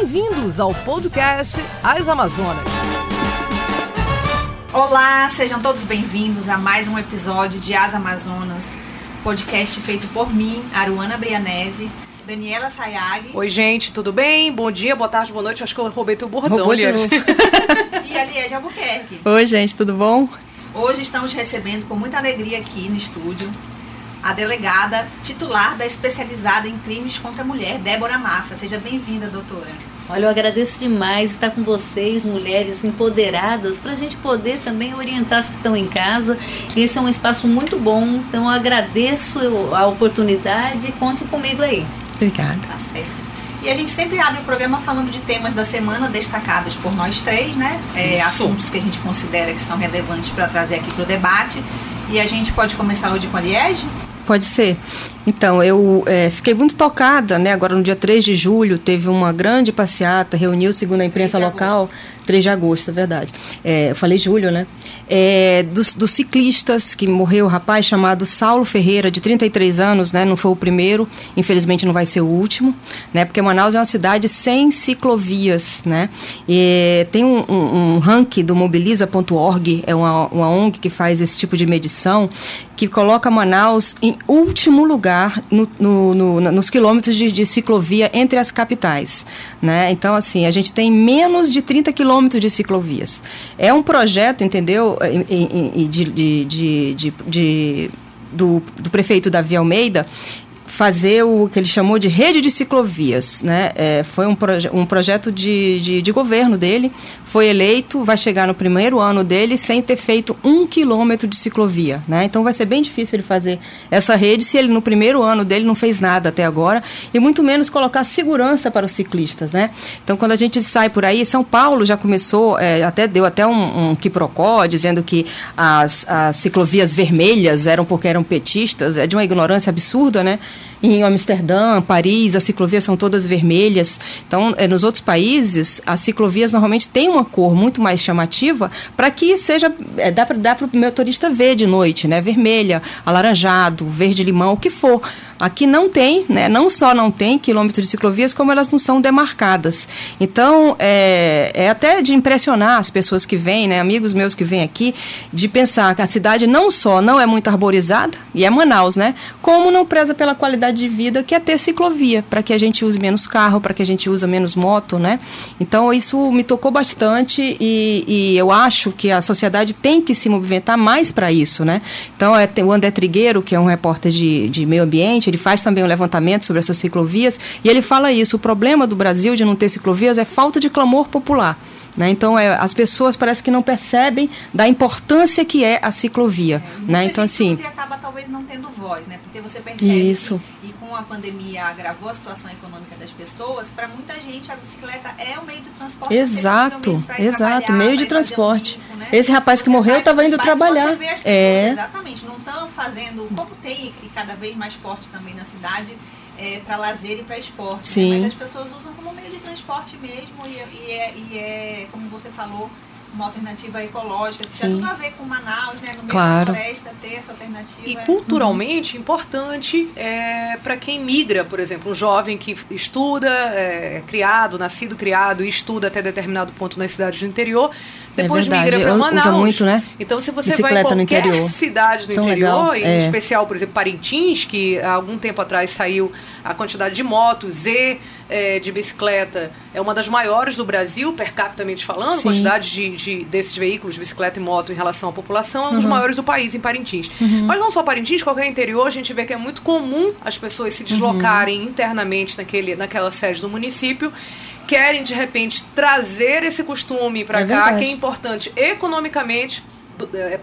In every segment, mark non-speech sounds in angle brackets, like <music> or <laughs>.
Bem-vindos ao podcast As Amazonas. Olá, sejam todos bem-vindos a mais um episódio de As Amazonas, podcast feito por mim, Aruana Brianese, Daniela Sayag. Oi, gente, tudo bem? Bom dia, boa tarde, boa noite. Acho que eu roubei teu bordão, Roubou de Liane. novo. <laughs> e a Liege Albuquerque. Oi, gente, tudo bom? Hoje estamos recebendo com muita alegria aqui no estúdio a delegada titular da especializada em crimes contra a mulher, Débora Mafra. Seja bem-vinda, doutora. Olha, eu agradeço demais estar com vocês, mulheres empoderadas, para a gente poder também orientar as que estão em casa. Esse é um espaço muito bom, então eu agradeço a oportunidade. Conte comigo aí. Obrigada. Tá certo. E a gente sempre abre o programa falando de temas da semana destacados por nós três, né? É, assuntos que a gente considera que são relevantes para trazer aqui para o debate. E a gente pode começar hoje com a Liege? Pode ser. Então, eu é, fiquei muito tocada, né? Agora, no dia 3 de julho, teve uma grande passeata, reuniu, segundo a imprensa 3 de local, 3 de agosto, é verdade. É, eu falei julho, né? É, dos, dos ciclistas que morreu, o rapaz chamado Saulo Ferreira, de 33 anos, né? Não foi o primeiro, infelizmente não vai ser o último, né? Porque Manaus é uma cidade sem ciclovias, né? E tem um, um, um ranking do mobiliza.org, é uma, uma ONG que faz esse tipo de medição, que coloca Manaus em último lugar no, no- no- nos quilômetros de, de ciclovia entre as capitais. Né? Então, assim, a gente tem menos de 30 quilômetros de ciclovias. É um projeto, entendeu, de, de- de- de- de- do, do prefeito Davi Almeida, fazer o que ele chamou de rede de ciclovias. Né? É, foi um, proje um projeto de, de, de governo dele, foi eleito, vai chegar no primeiro ano dele sem ter feito um quilômetro de ciclovia. Né? Então vai ser bem difícil ele fazer essa rede se ele no primeiro ano dele não fez nada até agora, e muito menos colocar segurança para os ciclistas. Né? Então quando a gente sai por aí, São Paulo já começou, é, até deu até um, um quiprocó dizendo que as, as ciclovias vermelhas eram porque eram petistas, é de uma ignorância absurda, né? Em Amsterdã, Paris, as ciclovias são todas vermelhas. Então, eh, nos outros países, as ciclovias normalmente têm uma cor muito mais chamativa para que seja. eh, dá para o motorista ver de noite, né? Vermelha, alaranjado, verde-limão, o que for. Aqui não tem, né? não só não tem quilômetros de ciclovias, como elas não são demarcadas. Então, é, é até de impressionar as pessoas que vêm, né? amigos meus que vêm aqui, de pensar que a cidade não só não é muito arborizada, e é Manaus, né? como não preza pela qualidade de vida, que é ter ciclovia, para que a gente use menos carro, para que a gente use menos moto. Né? Então, isso me tocou bastante e, e eu acho que a sociedade tem que se movimentar mais para isso. Né? Então, é, o André Trigueiro, que é um repórter de, de meio ambiente, ele faz também um levantamento sobre essas ciclovias, e ele fala isso: o problema do Brasil de não ter ciclovias é falta de clamor popular. Né? Então, é, as pessoas parece que não percebem da importância que é a ciclovia. Muita né? Então, assim. e acaba talvez não tendo voz, né? Porque você percebe Isso. que, e com a pandemia agravou a situação econômica das pessoas, para muita gente a bicicleta é o meio de transporte Exato, exato, meio de fazer um transporte. bico, né? Esse rapaz que Você morreu vai estava indo trabalhar. Pessoas, É. Exatamente, não estão fazendo, como tem e cada vez mais forte também na cidade, é, para lazer e para esporte. né? Sim. Mas as pessoas usam como meio de transporte mesmo e, e é, e é, como você falou, uma alternativa ecológica. Isso tem tudo a ver com Manaus, né? No meio Claro. da floresta ter essa alternativa. E é- culturalmente importante é, para quem migra, por exemplo, um jovem que estuda, é, criado, nascido, criado e estuda até determinado ponto nas cidades do interior, depois É migra para usa Manaus. muito, né? Então, se você vai em Bicicleta no qualquer interior. cidade do Tão interior, legal, em é. especial, por exemplo, Parintins, que há algum tempo atrás saiu a quantidade de motos e é, de bicicleta é uma das maiores do Brasil, per capita falando, Sim. quantidade de, de- desses veículos, bicicleta e moto, em relação à população, é um dos Uhum. maiores do país, em Parintins. Mas não só Parintins, qualquer interior, a gente vê que é muito comum as pessoas se deslocarem Uhum. internamente naquele, naquela sede do município. Querem, de repente, trazer esse costume para É cá, verdade. que é importante economicamente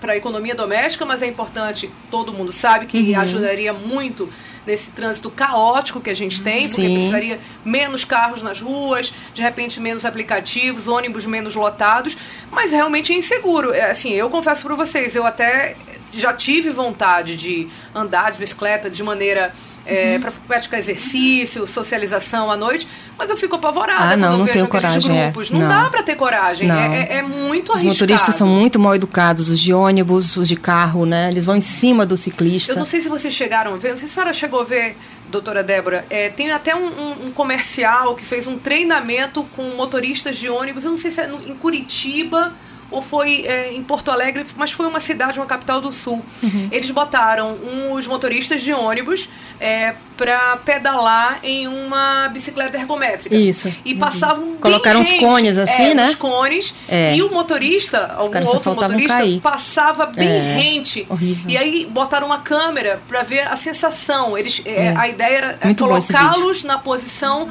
para a economia doméstica, mas é importante, todo mundo sabe que Uhum. ajudaria muito nesse trânsito caótico que a gente tem, porque Sim. precisaria menos carros nas ruas, de repente menos aplicativos, ônibus menos lotados, mas realmente é inseguro. É, Assim, eu confesso para vocês, eu até já tive vontade de andar de bicicleta de maneira é, para praticar exercício, socialização à noite, mas eu fico apavorada Ah, não, não vejo tenho coragem, é. grupos. Não, Não. dá para ter coragem, é, é- é muito Os arriscado. motoristas são muito mal educados, os de ônibus, os de carro, né? Eles vão em cima do ciclista. Eu não sei se vocês chegaram a ver, não sei se a senhora chegou a ver, doutora Débora, é, tem até um, um- um comercial que fez um treinamento com motoristas de ônibus, eu não sei se é no- em Curitiba ou foi é, em Porto Alegre, mas foi uma cidade, uma capital do sul. Uhum. Eles botaram os motoristas de ônibus é, para pedalar em uma bicicleta ergométrica. Isso. E passavam bem Colocaram uns rente. cones assim, é, né? Uns cones. É. E o motorista, algum caras só outro motorista, cair. passava bem É, rente. horrível. E aí botaram uma câmera para ver a sensação. Eles, é, É. A ideia era é, colocá-los na posição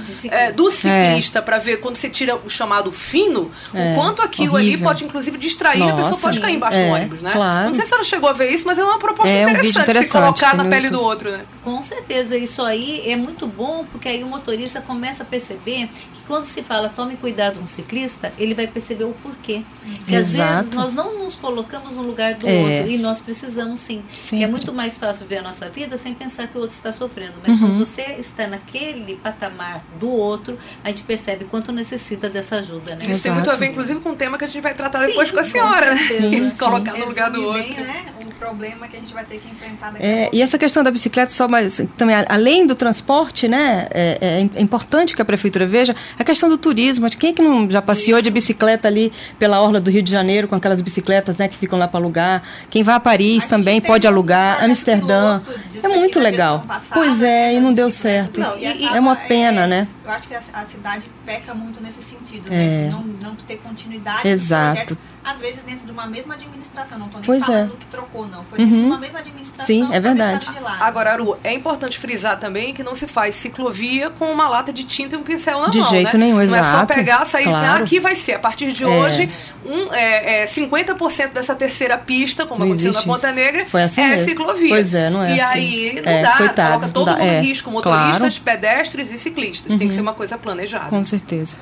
do ciclista para ver quando você tira o chamado fino, o quanto aquilo ali horrível. pode inclusive distrair a pessoa Nossa. pode cair embaixo É, do ônibus, né? claro. Não sei se ela chegou a ver isso, mas é uma proposta É um interessante, se interessante, colocar na no pele YouTube. do outro, né? Com certeza, isso aí é muito bom, porque aí o motorista começa a perceber que quando se fala tome cuidado com o ciclista, ele vai perceber o porquê. Que às vezes nós não nos colocamos no lugar do É. outro e nós precisamos sim. Sempre. Que é muito mais fácil ver a nossa vida sem pensar que o outro está sofrendo. Mas Uhum. quando você está naquele patamar do outro, a gente percebe quanto necessita dessa ajuda, né? Isso tem muito a ver, inclusive, com o tema que a gente vai tratar Sim, depois com a com senhora, né? certeza. Se colocar no lugar do outro. bem, né, o problema que a gente vai ter que enfrentar daqui a É, pouco. e essa questão da bicicleta, só mais também, a- além do transporte, né? É, é- é importante que a prefeitura veja a questão do turismo. Quem é que não já passeou de bicicleta ali pela orla do Rio de Janeiro com aquelas bicicletas, né, que ficam lá para alugar? Quem vai a A Paris gente também pode um alugar, Amsterdã. É muito legal. passada, Pois é, né, e não deu certo. Não, e- acaba, é uma pena, é, né? Eu acho que a, a cidade peca muito nesse sentido, É. né? Não, não ter continuidade dos Exato. Às vezes dentro de uma mesma administração. Não estou nem Pois é. falando que trocou, não. Foi dentro Uhum. de uma mesma administração. Sim, é foi verdade. de. Agora, Aru, é importante frisar também que não se faz ciclovia com uma lata de tinta e um pincel na De mão, jeito né? nenhum, Não é só exato. pegar, sair e dizer, ah, Claro. aqui vai ser, a partir de É. hoje, um, é, é, 50% dessa terceira pista, como Não aconteceu na Ponta isso. Negra, Foi assim é mesmo. ciclovia. Pois é, não é E assim. aí não É, dá, coitados, coloca todo não mundo em É, risco, motoristas, claro. pedestres e ciclistas. Tem que Uhum. ser uma coisa planejada. Com certeza.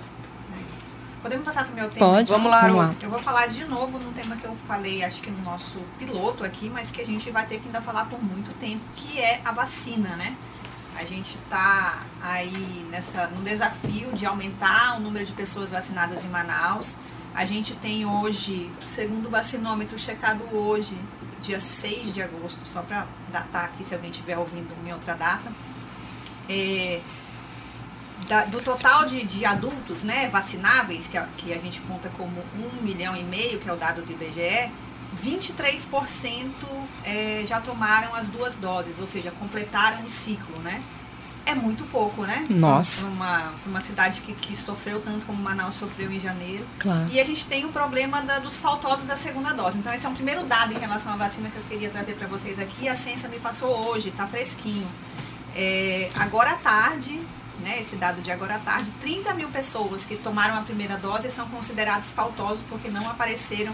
Podemos passar para o meu tema? Pode. Vamos lá, Vamos lá. Eu vou falar de novo num tema que eu falei, acho que no nosso piloto aqui, mas que a gente vai ter que ainda falar por muito tempo, que é a vacina, né? A gente está aí nessa, no desafio de aumentar o número de pessoas vacinadas em Manaus. A gente tem hoje, segundo o vacinômetro checado hoje, dia 6 de agosto, só para datar aqui se alguém estiver ouvindo em outra data. É, da- do total de, de adultos né, vacináveis, que a, que a gente conta como um milhão e meio, que é o dado do IBGE, 23% é, já tomaram as duas doses, ou seja, completaram o ciclo, né? É muito pouco, né? Nossa. Uma, uma cidade que, que sofreu tanto como Manaus sofreu em janeiro. Claro. E a gente tem o problema da- dos faltosos da segunda dose. Então, esse é um primeiro dado em relação à vacina que eu queria trazer para vocês aqui. A ciência me passou hoje, está fresquinho. É, agora à tarde, né, esse dado de agora à tarde, 30 mil pessoas que tomaram a primeira dose são considerados faltosos porque não apareceram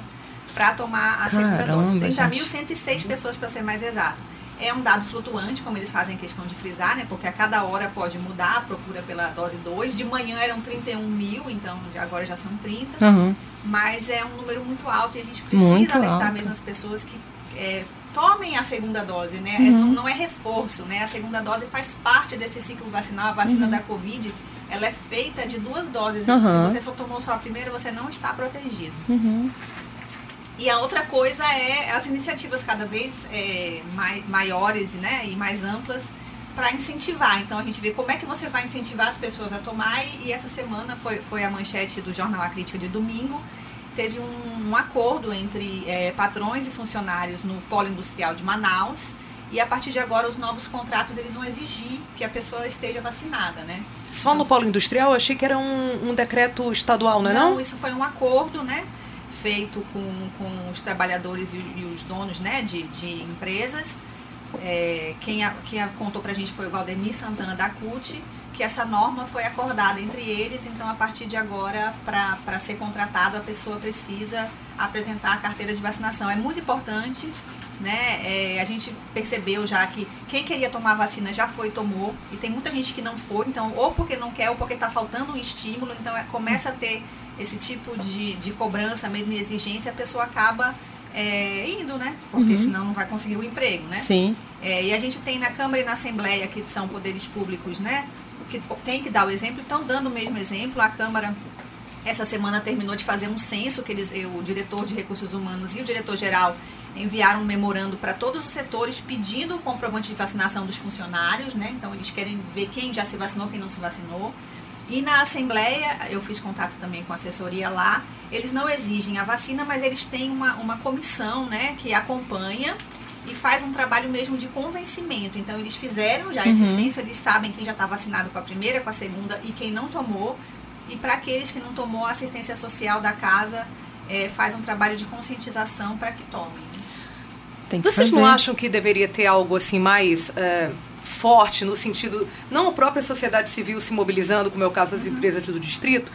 para tomar a segunda dose. Caramba, 30.106 pessoas, para ser mais exato. É um dado flutuante, como eles fazem questão de frisar, né? Porque a cada hora pode mudar a procura pela dose 2. De manhã eram 31 mil, então agora já são 30 Aham. mas é um número muito alto e a gente precisa Muito alertar alto. mesmo as pessoas que é, tomem a segunda dose, né? Uhum. Não, não é reforço, né? A segunda dose faz parte desse ciclo vacinal. A vacina Uhum. da Covid, ela é feita de duas doses. Uhum. Se você só tomou só a primeira, você não está protegido. Uhum. E a outra coisa é as iniciativas cada vez é, mai- maiores né, e mais amplas para incentivar. Então a gente vê como é que você vai incentivar as pessoas a tomar. E, e essa semana foi, foi a manchete do Jornal A Crítica de domingo. Teve um, um acordo entre é, patrões e funcionários no polo industrial de Manaus. E a partir de agora, os novos contratos eles vão exigir que a pessoa esteja vacinada, né? Só no polo industrial, eu achei que era um, um decreto estadual, não é não? isso foi um acordo, né? Feito com, com os trabalhadores e, e os donos né, de, de empresas. É, quem, a, quem a contou pra gente foi o Valdemir Santana da CUT, que essa norma foi acordada entre eles, então a partir de agora, para ser contratado, a pessoa precisa apresentar a carteira de vacinação. É muito importante, né? É, a gente percebeu já que quem queria tomar a vacina já foi e tomou, e tem muita gente que não foi, então, ou porque não quer, ou porque está faltando um estímulo, então é, começa a ter esse tipo de, de cobrança mesmo exigência, a pessoa acaba é, indo, né? Porque Uhum. senão não vai conseguir o emprego, né? Sim. É, e a gente tem na Câmara e na Assembleia, que são poderes públicos, né? Que tem que dar o exemplo, estão dando o mesmo exemplo. A Câmara, essa semana, terminou de fazer um censo, que eles, o diretor de recursos humanos e o diretor-geral enviaram um memorando para todos os setores pedindo o comprovante de vacinação dos funcionários, né? Então, eles querem ver quem já se vacinou, quem não se vacinou. E na Assembleia, eu fiz contato também com a assessoria lá, eles não exigem a vacina, mas eles têm uma, uma comissão né, que acompanha e faz um trabalho mesmo de convencimento. Então, eles fizeram já esse Uhum. censo, eles sabem quem já está vacinado com a primeira, com a segunda e quem não tomou. E para aqueles que não tomou, a assistência social da casa eh, faz um trabalho de conscientização para que tomem. Tem que Vocês fazer. não acham que deveria ter algo assim mais é, forte no sentido, não a própria sociedade civil se mobilizando, como é o caso das empresas do distrito,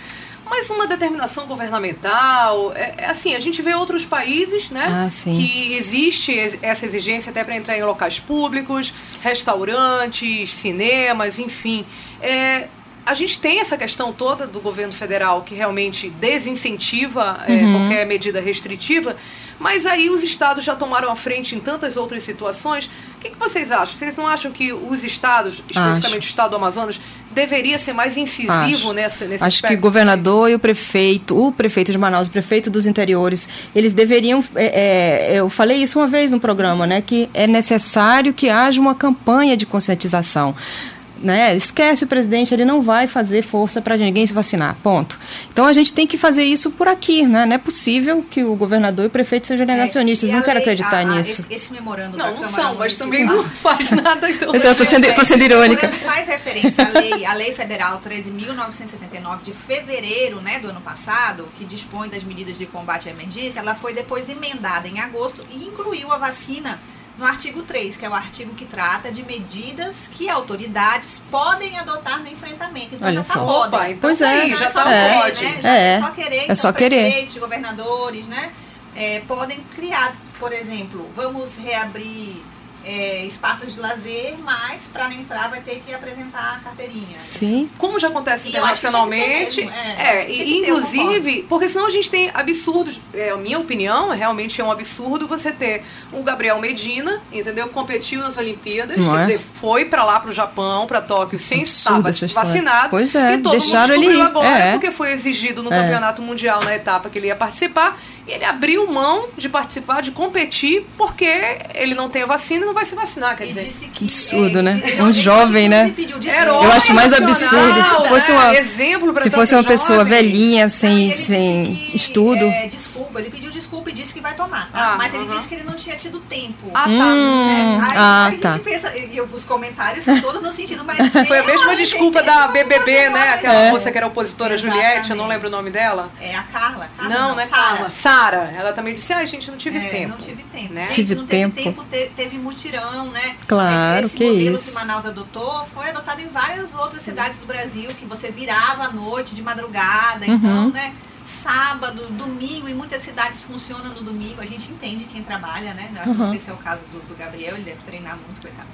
mas uma determinação governamental? É, é assim, a gente vê outros países, né, Ah, que existe ex- essa exigência até para entrar em locais públicos, restaurantes, cinemas, enfim. É, a gente tem essa questão toda do governo federal que realmente desincentiva é, Uhum. qualquer medida restritiva, mas aí os estados já tomaram a frente em tantas outras situações. O que, que vocês acham? Vocês não acham que os estados, especificamente Acho. o estado do Amazonas, deveria ser mais incisivo Acho. nessa, nesse Acho que o governador e o prefeito, o prefeito de Manaus, o prefeito dos interiores, eles deveriam. é, é, eu falei isso uma vez no programa, né? Que é necessário que haja uma campanha de conscientização. Né? Esquece o presidente, ele não vai fazer força para ninguém se vacinar. Ponto. Então a gente tem que fazer isso por aqui, né? Não é possível que o governador e o prefeito sejam negacionistas. É, não quero lei- acreditar a- nisso. Esse, esse memorando da Não, não Câmara são, mas também não <laughs> faz nada. Então, Mas eu tô sendo, tô sendo irônica. Faz referência à lei, à lei federal 13.979 de fevereiro né, do ano passado, que dispõe das medidas de combate à emergência, ela foi depois emendada em agosto e incluiu a vacina no artigo 3, que é o artigo que trata de medidas que autoridades podem adotar no enfrentamento. Então Olha já tá só. podem. Opa, então Pois tá é. já só tá É. pode. né? Já É. é só querer. É então, só querer. prefeitos, governadores, né? é, podem criar, por exemplo, vamos reabrir é, espaços de lazer, mas para entrar vai ter que apresentar a carteirinha. Sim. Como já acontece internacionalmente, mesmo, é, é, e ter, inclusive, porque senão a gente tem absurdos. É, a minha opinião, realmente é um absurdo você ter o Gabriel Medina, entendeu? Competiu nas Olimpíadas, Não quer é? dizer, foi pra lá pro Japão, pra Tóquio, sem Absurda estar vacinado. Pois é, e todo deixaram mundo ele descobriu ir. agora, É. porque foi exigido no É. campeonato mundial na etapa que ele ia participar. E ele abriu mão de participar, de competir, porque ele não tem a vacina e não vai se vacinar. Quer dizer, que, Absurdo, é, né? Um jovem, ele né? pediu herói Eu acho mais absurdo. Se fosse uma- Exemplo pra Se fosse uma pessoa jovens. velhinha, sem, sem que, estudo. é, desculpa, ele pediu desculpa e disse que vai tomar, tá? Ah, Mas ele aham. disse que ele não tinha tido tempo. Ah, tá. Hum, né? Aí, ah, aí a tá. gente pensa, e os comentários são todos no sentido, mas <laughs> Foi a mesma eu desculpa da BBB, né? Aquela É. moça que era opositora, Juliette, eu não lembro o nome dela. É a Carla. Carla não, não é. Carla. Sara. Ela também disse, ai, gente, não tive É, tempo. Não tive tempo. né? Gente, Tive não teve tempo. tempo, te- teve mutirão, né? Claro, esse, esse que modelo isso. que Manaus adotou foi adotado em várias outras cidades do Brasil, que você virava à noite, de madrugada, Uhum. então, né? Sábado, domingo, em muitas cidades funciona no domingo. A gente entende quem trabalha, né? Acho que não Uhum. sei se é o caso do, do Gabriel, ele deve treinar muito, coitado.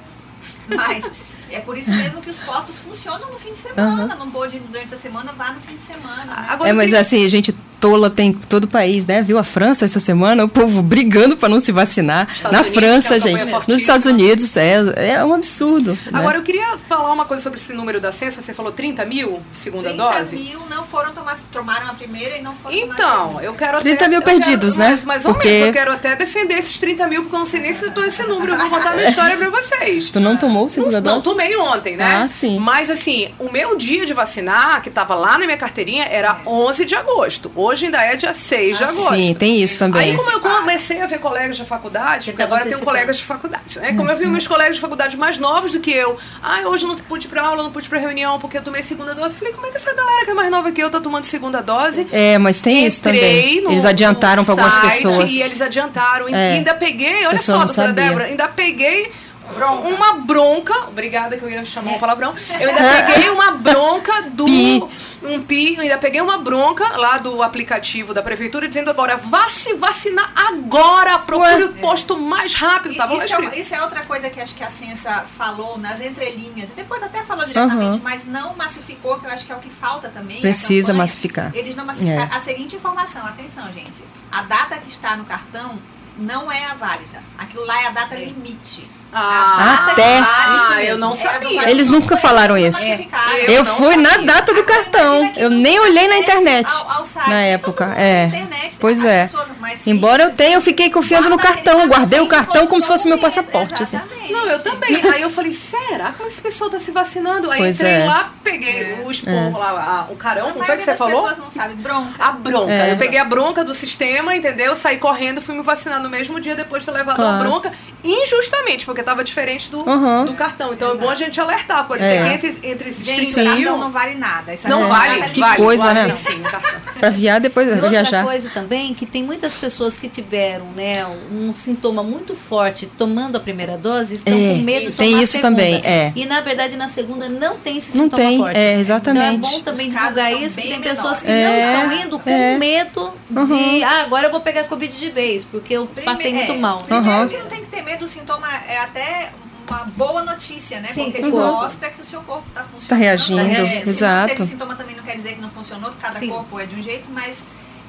Mas <laughs> é por isso mesmo que os postos funcionam no fim de semana. Não pode ir durante a semana, vá no fim de semana. Né? Agora, É, mas queria- assim, gente tola tem todo o país, né? Viu a França essa semana, o povo brigando para não se vacinar. Estados Na Unidos, é França, gente. campanha Nos fortíssima. Estados Unidos, é, é um absurdo. né? Agora, eu queria falar uma coisa sobre esse número da censa. Você falou 30 mil, segunda 30 dose? mil não foram tomar, tomaram a primeira e não foram Então, eu quero 30 até, mil eu quero- perdidos, mas, né? Mais ou Porque- menos, eu quero até defender esses 30 mil, porque eu não sei nem se eu tô nesse número. Eu vou contar minha história pra vocês. Tu não tomou a segunda Não, não dose? tomei ontem, né? Ah, sim. Mas assim, o meu dia de vacinar, que tava lá na minha carteirinha, era 11 de agosto. Hoje ainda é dia 6 de Ah, agosto. Sim, tem isso também. Aí como eu comecei a ver colegas de faculdade, porque agora eu tenho colegas de faculdade, né? Como eu vi meus colegas de faculdade mais novos do que eu, ah, hoje eu não pude ir pra aula, não pude ir pra reunião porque eu tomei segunda dose. Falei, como é que essa galera que é mais nova que eu tá tomando segunda dose? É, mas tem isso Entrei também. no- Eles adiantaram para algumas pessoas. E eles adiantaram. E É. ainda peguei, olha Pessoa só, doutora. Débora, ainda peguei Bronca. uma bronca. Obrigada que eu ia chamar um palavrão. Eu ainda É. <laughs> peguei uma bronca do. Pi. Um pi, eu ainda peguei uma bronca lá do aplicativo da prefeitura dizendo agora, vá se vacinar agora, procure o posto mais rápido. E Tava lá isso, é, isso é outra coisa que acho que a ciência falou nas entrelinhas, e depois até falou diretamente, Aham. mas não massificou, que eu acho que é o que falta também. Precisa massificar. Eles não massificaram. É. A seguinte informação, atenção, gente. A data que está no cartão não é a válida. Aquilo lá é a data limite. Ah, Até. Ah, Isso eu não. É sabia. Eles nunca falaram isso. Classificaram. Eu Eu fui na sabia. data do Agora, cartão. Eu nem olhei na internet. ao- ao site. na época, é. na internet, Pois é. pessoas Embora eu tenha, eu fiquei confiando no cartão. Guardei o cartão como se fosse meu passaporte. Assim. Não, eu também. <laughs> Aí eu falei, será que esse pessoal tá se vacinando? Aí Pois entrei é. lá, peguei É. o esporro lá, a- o carão, como foi que você falou? pessoas não sabe, bronca. A bronca. É. Eu peguei a bronca do sistema, entendeu? Saí correndo, fui me vacinar no mesmo dia depois de ter levado Claro. a bronca, injustamente, porque tava diferente do, Uhum. do cartão. Então é Exato. bom a gente alertar. Pode É. ser que entre, entre esses Gente, 30 o mil. cartão não vale nada. Isso Não é vale, Que vale, coisa, vale né? sim. <laughs> Pra viar depois E pra outra viajar. coisa também, que tem muitas pessoas que tiveram né, um sintoma muito forte tomando a primeira dose e estão É, com medo de tem tomar a isso segunda. também, é. E na verdade na segunda não tem esse Não sintoma tem, forte. é, Então é exatamente. bom também Os divulgar isso, que tem pessoas que menores. É, não estão indo com é. medo de, Uhum. ah, agora eu vou pegar Covid de vez, porque eu Prime- passei muito é, mal. Primeiro Uhum. que não tem que ter medo, o sintoma é até uma boa notícia, né? Sim, Porque corpo. mostra que o seu corpo está funcionando. Tá reagindo, É, se exato. não teve sintoma também não quer dizer que não funcionou, cada Sim. corpo é de um jeito, mas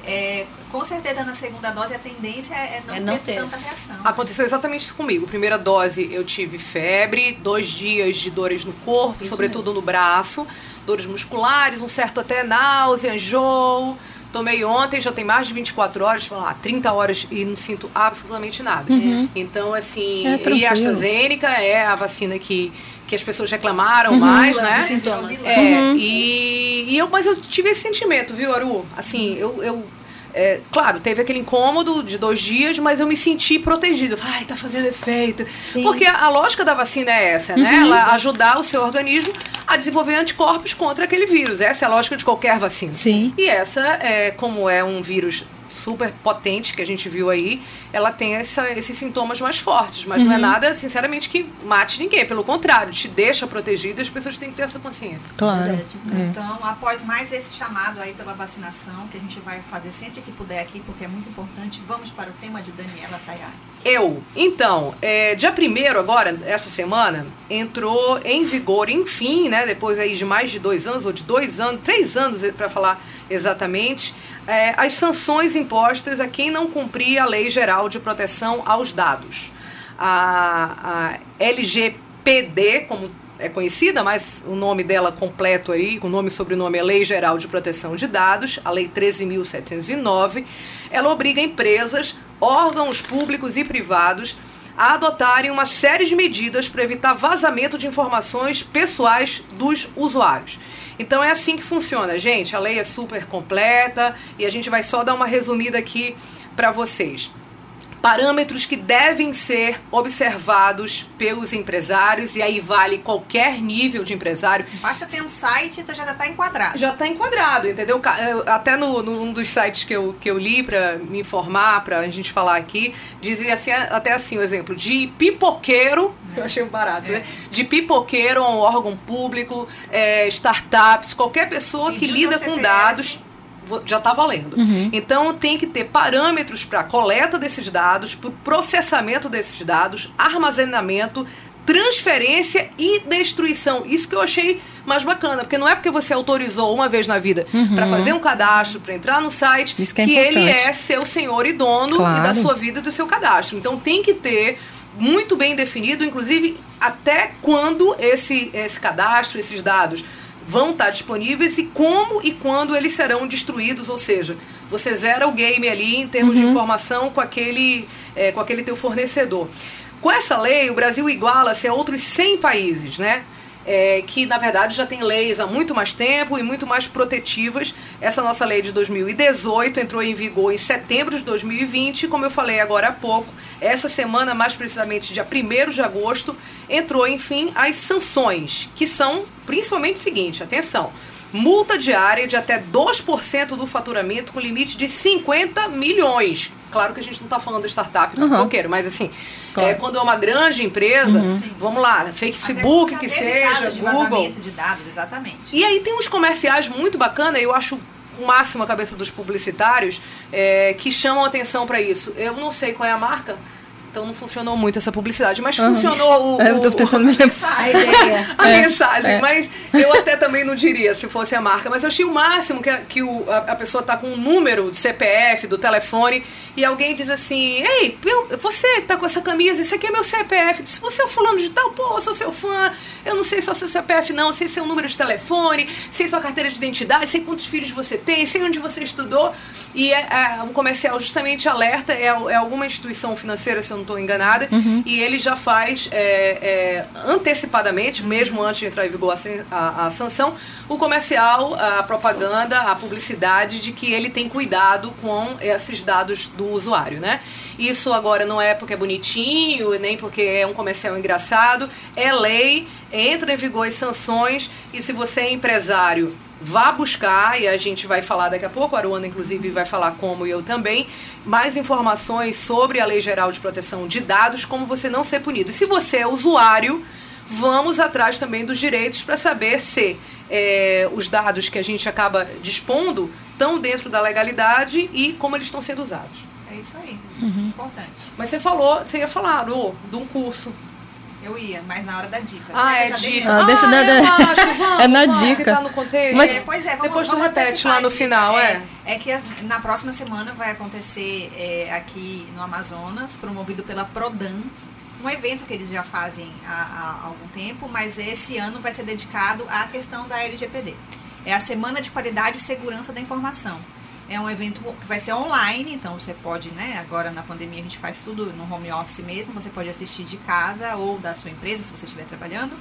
é, com certeza na segunda dose a tendência é não, É não ter, ter. tanta reação. Aconteceu exatamente isso comigo. Primeira dose eu tive febre, dois dias de dores no corpo, Isso sobretudo no braço, dores musculares, um certo até náusea, enjoo. Tomei ontem, já tem mais de 24 horas, sei lá, 30 horas e não sinto absolutamente nada. Uhum. Então, assim, É, e a AstraZeneca é a vacina que, que as pessoas reclamaram Uhum. mais, né? sintomas. É, Uhum. e, e eu, mas eu tive esse sentimento, viu, Aru? Assim, eu. eu é, claro, teve aquele incômodo de dois dias, mas eu me senti falei, Ai, tá fazendo efeito. Sim. Porque a, a lógica da vacina é essa, né? Ela ajudar o seu organismo a desenvolver anticorpos contra aquele vírus. Essa é a lógica de qualquer vacina. Sim. E essa, é, como é um vírus super potente que a gente viu aí, ela tem essa- esses sintomas mais fortes. Mas não é nada, sinceramente, que mate ninguém. Pelo contrário, te deixa protegido e as pessoas têm que ter essa consciência. Claro. É. Então, após mais esse chamado aí pela vacinação, que a gente vai fazer sempre que puder aqui, porque é muito importante, vamos para o tema de Daniela Sayar. Eu. Então, é, dia 1 agora, essa semana, entrou em vigor, enfim, né? Depois aí de mais de dois anos, ou de dois anos, três anos para falar exatamente, é, as sanções impostas a quem não cumpria a Lei Geral de Proteção aos Dados. A, a LGPD, como é conhecida, mas o nome dela completo aí, com nome e sobrenome é Lei Geral de Proteção de Dados, a Lei 13.709, ela obriga empresas, órgãos públicos e privados a adotarem uma série de medidas para evitar vazamento de informações pessoais dos usuários. Então é assim que funciona, gente. A lei é super completa e a gente vai só dar uma resumida aqui para vocês parâmetros que devem ser observados pelos empresários, e aí vale qualquer nível de empresário. Basta ter um site, então já está enquadrado. Já está enquadrado, entendeu? Eu- Até no, num dos sites que eu, que eu li para me informar, para a gente falar aqui, dizia assim, até assim o exemplo, de pipoqueiro, <laughs> eu achei barato, né? De pipoqueiro a um órgão público, é, startups, qualquer pessoa que lida com dados já está valendo. Então tem que ter parâmetros para coleta desses dados, para processamento desses dados, armazenamento, transferência e destruição. Isso que eu achei mais bacana, porque não é porque você autorizou uma vez na vida para fazer um cadastro, para entrar no site, Isso que é ele importante. é seu senhor e dono e da Claro. sua vida e do seu cadastro. Então tem que ter muito bem definido, inclusive até quando esse, esse cadastro, esses dados vão estar disponíveis e como e quando eles serão destruídos, ou seja, você zera o game ali em termos de informação com aquele, eh, com aquele teu fornecedor. Com essa lei, o Brasil iguala-se a outros 100 países, né? É, que na verdade já tem leis há muito mais tempo e muito mais protetivas. Essa nossa lei de 2018 entrou em vigor em setembro de 2020, como eu falei agora há pouco. Essa semana, mais precisamente dia 1 de agosto, entrou, enfim, as sanções, que são principalmente o seguinte: atenção. Multa diária de até 2% do faturamento com limite de 50 milhões. Claro que a gente não está falando de startup, Uhum. qualquer, mas assim, Claro. é, quando é uma grande empresa, Sim. vamos lá, Facebook que seja, de Google. de dados, exatamente. E aí tem uns comerciais muito bacana, eu acho o máximo a cabeça dos publicitários, é, que chamam atenção para isso. Eu não sei qual é a marca, Então não funcionou muito essa publicidade, mas uhum. funcionou o, é, eu tô tentando <laughs> me lembrar. a ideia. a é, mensagem, é. mas eu até também não diria se fosse a marca, mas eu achei o máximo que, a, que o, a, a, pessoa tá com um número de CPF, do telefone, e alguém diz assim, ei, eu, você tá com essa camisa, esse aqui é meu CPF. Se você é o fulano de tal, pô, eu sou seu fã, eu não sei só seu CPF não, sei seu número de telefone, sei sua carteira de identidade, sei quantos filhos você tem, sei onde você estudou. E é, é um comercial justamente alerta, é, é alguma instituição financeira, se eu não estou enganada, uhum. e ele já faz é, é, antecipadamente, mesmo antes de entrar em vigor a, a, a, sanção, o comercial, a propaganda, a publicidade de que ele tem cuidado com esses dados do usuário, né? Isso agora não é porque é bonitinho, nem porque é um comercial engraçado, é lei, entra em vigor as sanções e se você é empresário vá buscar, e a gente vai falar daqui a pouco, a Aruana inclusive vai falar como e eu também, mais informações sobre a Lei Geral de Proteção de Dados, como você não ser punido. E se você é usuário, vamos atrás também dos direitos para saber se é, os dados que a gente acaba dispondo estão dentro da legalidade e como eles estão sendo usados. É isso aí, uhum. importante. Mas você falou, você ia falar, Lu, de um curso eu ia, mas na hora da dica. Ah, é dica. Ah, deixa ah, da, acho, <laughs> vamos, é na vamos, dica. Tá no contexto. Mas, é, pois é, vamos, depois tu repete lá no final, é. é. É que na próxima semana vai acontecer é, aqui no Amazonas, promovido pela Prodan, um evento que eles já fazem há, há algum tempo, mas esse ano vai ser dedicado à questão da LGPD. É a Semana de Qualidade e Segurança da Informação. É um evento que vai ser online, então você pode, né? Agora na pandemia a gente faz tudo no home office mesmo. Você pode assistir de casa ou da sua empresa, se você estiver trabalhando.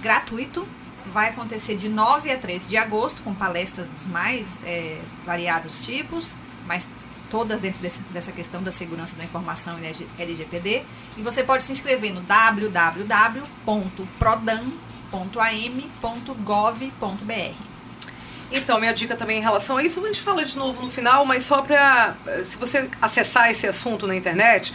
Gratuito. Vai acontecer de 9 a 13 de agosto, com palestras dos mais é, variados tipos, mas todas dentro desse, dessa questão da segurança da informação e LGPD. E você pode se inscrever no www.prodan.am.gov.br. Então, minha dica também em relação a isso, a gente fala de novo no final, mas só para. Se você acessar esse assunto na internet,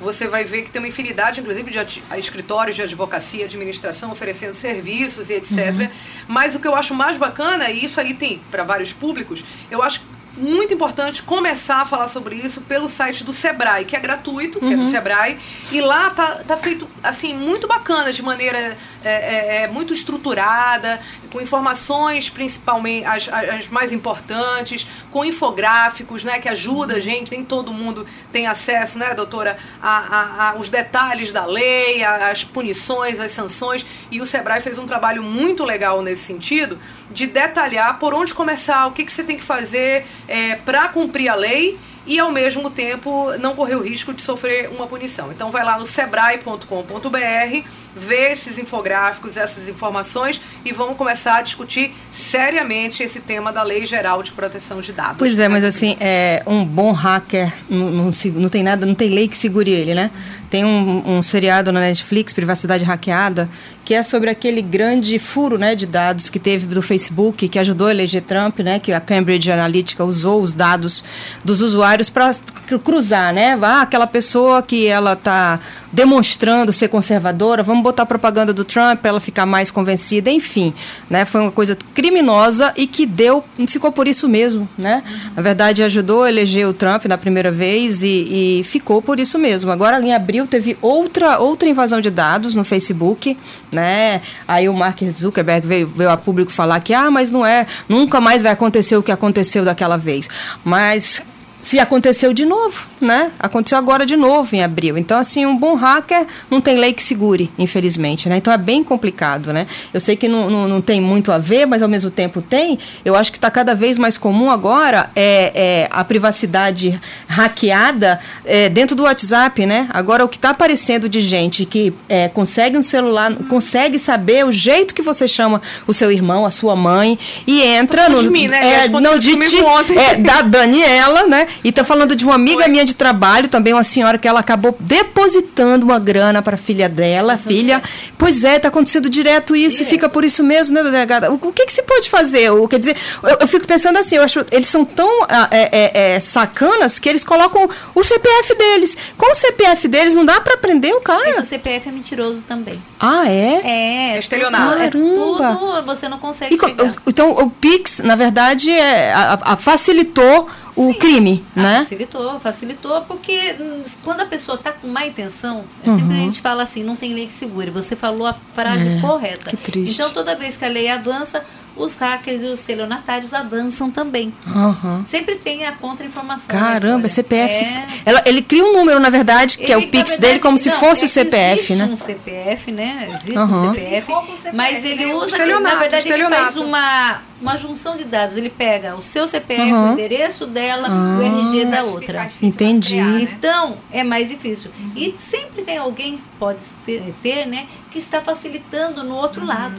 você vai ver que tem uma infinidade, inclusive, de escritórios de advocacia, administração oferecendo serviços e etc. Uhum. Mas o que eu acho mais bacana, e isso aí tem para vários públicos, eu acho muito importante começar a falar sobre isso pelo site do Sebrae, que é gratuito, uhum. que é do uhum. Sebrae, e lá tá, tá feito assim muito bacana, de maneira é, é, é muito estruturada, com informações principalmente as, as, mais importantes, com infográficos, né, que ajuda a gente, nem todo mundo tem acesso, né, doutora, a, a, a os detalhes da lei, a, as punições, as sanções, e o Sebrae fez um trabalho muito legal nesse sentido, de detalhar por onde começar, o que, que você tem que fazer é, para cumprir a lei e ao mesmo tempo não correr o risco de sofrer uma punição. Então vai lá no sebrae.com.br, vê esses infográficos, essas informações e vamos começar a discutir seriamente esse tema da Lei Geral de Proteção de Dados. Pois é, mas assim, é, um bom hacker não, não, não tem nada, não tem lei que segure ele, né? Tem um, um seriado na Netflix, Privacidade Hackeada, que é sobre aquele grande furo né, de dados que teve do Facebook, que ajudou a eleger Trump, né, que a Cambridge Analytica usou os dados dos usuários para cruzar, né? Ah, aquela pessoa que ela está demonstrando ser conservadora, vamos botar propaganda do Trump para ela ficar mais convencida, enfim, né? Foi uma coisa criminosa e que deu, ficou por isso mesmo, né? Na verdade, ajudou a eleger o Trump na primeira vez e, e ficou por isso mesmo. Agora, em abril, teve outra, outra invasão de dados no Facebook, né? Aí o Mark Zuckerberg veio, veio a público falar que, ah, mas não é, nunca mais vai acontecer o que aconteceu daquela vez. Mas se aconteceu de novo, né? Aconteceu agora de novo em abril. Então, assim, um bom hacker não tem lei que segure, infelizmente, né? Então é bem complicado, né? Eu sei que não, não, não tem muito a ver, mas ao mesmo tempo tem. Eu acho que está cada vez mais comum agora é, é a privacidade hackeada é, dentro do WhatsApp, né? Agora, o que está aparecendo de gente que é, consegue um celular, consegue saber o jeito que você chama o seu irmão, a sua mãe, e entra no. De mim, né? É, não, de ti, é, da Daniela, né? E tá falando de uma amiga Oi. minha de trabalho, também uma senhora que ela acabou depositando uma grana para a filha dela, Nossa, filha. Pois é, tá acontecendo direto isso direto. e fica por isso mesmo, né, delegada? O, o que que se pode fazer? O, quer dizer, eu, eu fico pensando assim, eu acho, eles são tão ah, é, é, é, sacanas que eles colocam o CPF deles. Com o CPF deles não dá para prender o cara. É o CPF é mentiroso também. Ah, é? É. É estelionato. É tudo, você não consegue e, Então, o Pix, na verdade, é, a, a facilitou o Sim. crime, Ah, né? Facilitou, facilitou, porque quando a pessoa está com má intenção, é Uhum. sempre a gente fala assim, não tem lei que segure. Você falou a frase É, correta. que triste. Então, toda vez que a lei avança, os hackers e os estelionatários avançam também. Aham. Sempre tem a contra-informação. Caramba. CPF. É. Ele, ele cria um número, na verdade, que é Ele, o Pix na dele, como se não, fosse é o CPF, existe né? um CPF, né? Existe Aham. um CPF, mas ele né? usa, que, na verdade, ele faz uma, uma junção de dados. Ele pega o seu CPF, o endereço dela, Ah. o RG da outra. ficar Entendi. rastrear, né? Então, é mais difícil. E sempre tem alguém, pode ter, ter, né, que está facilitando no outro lado,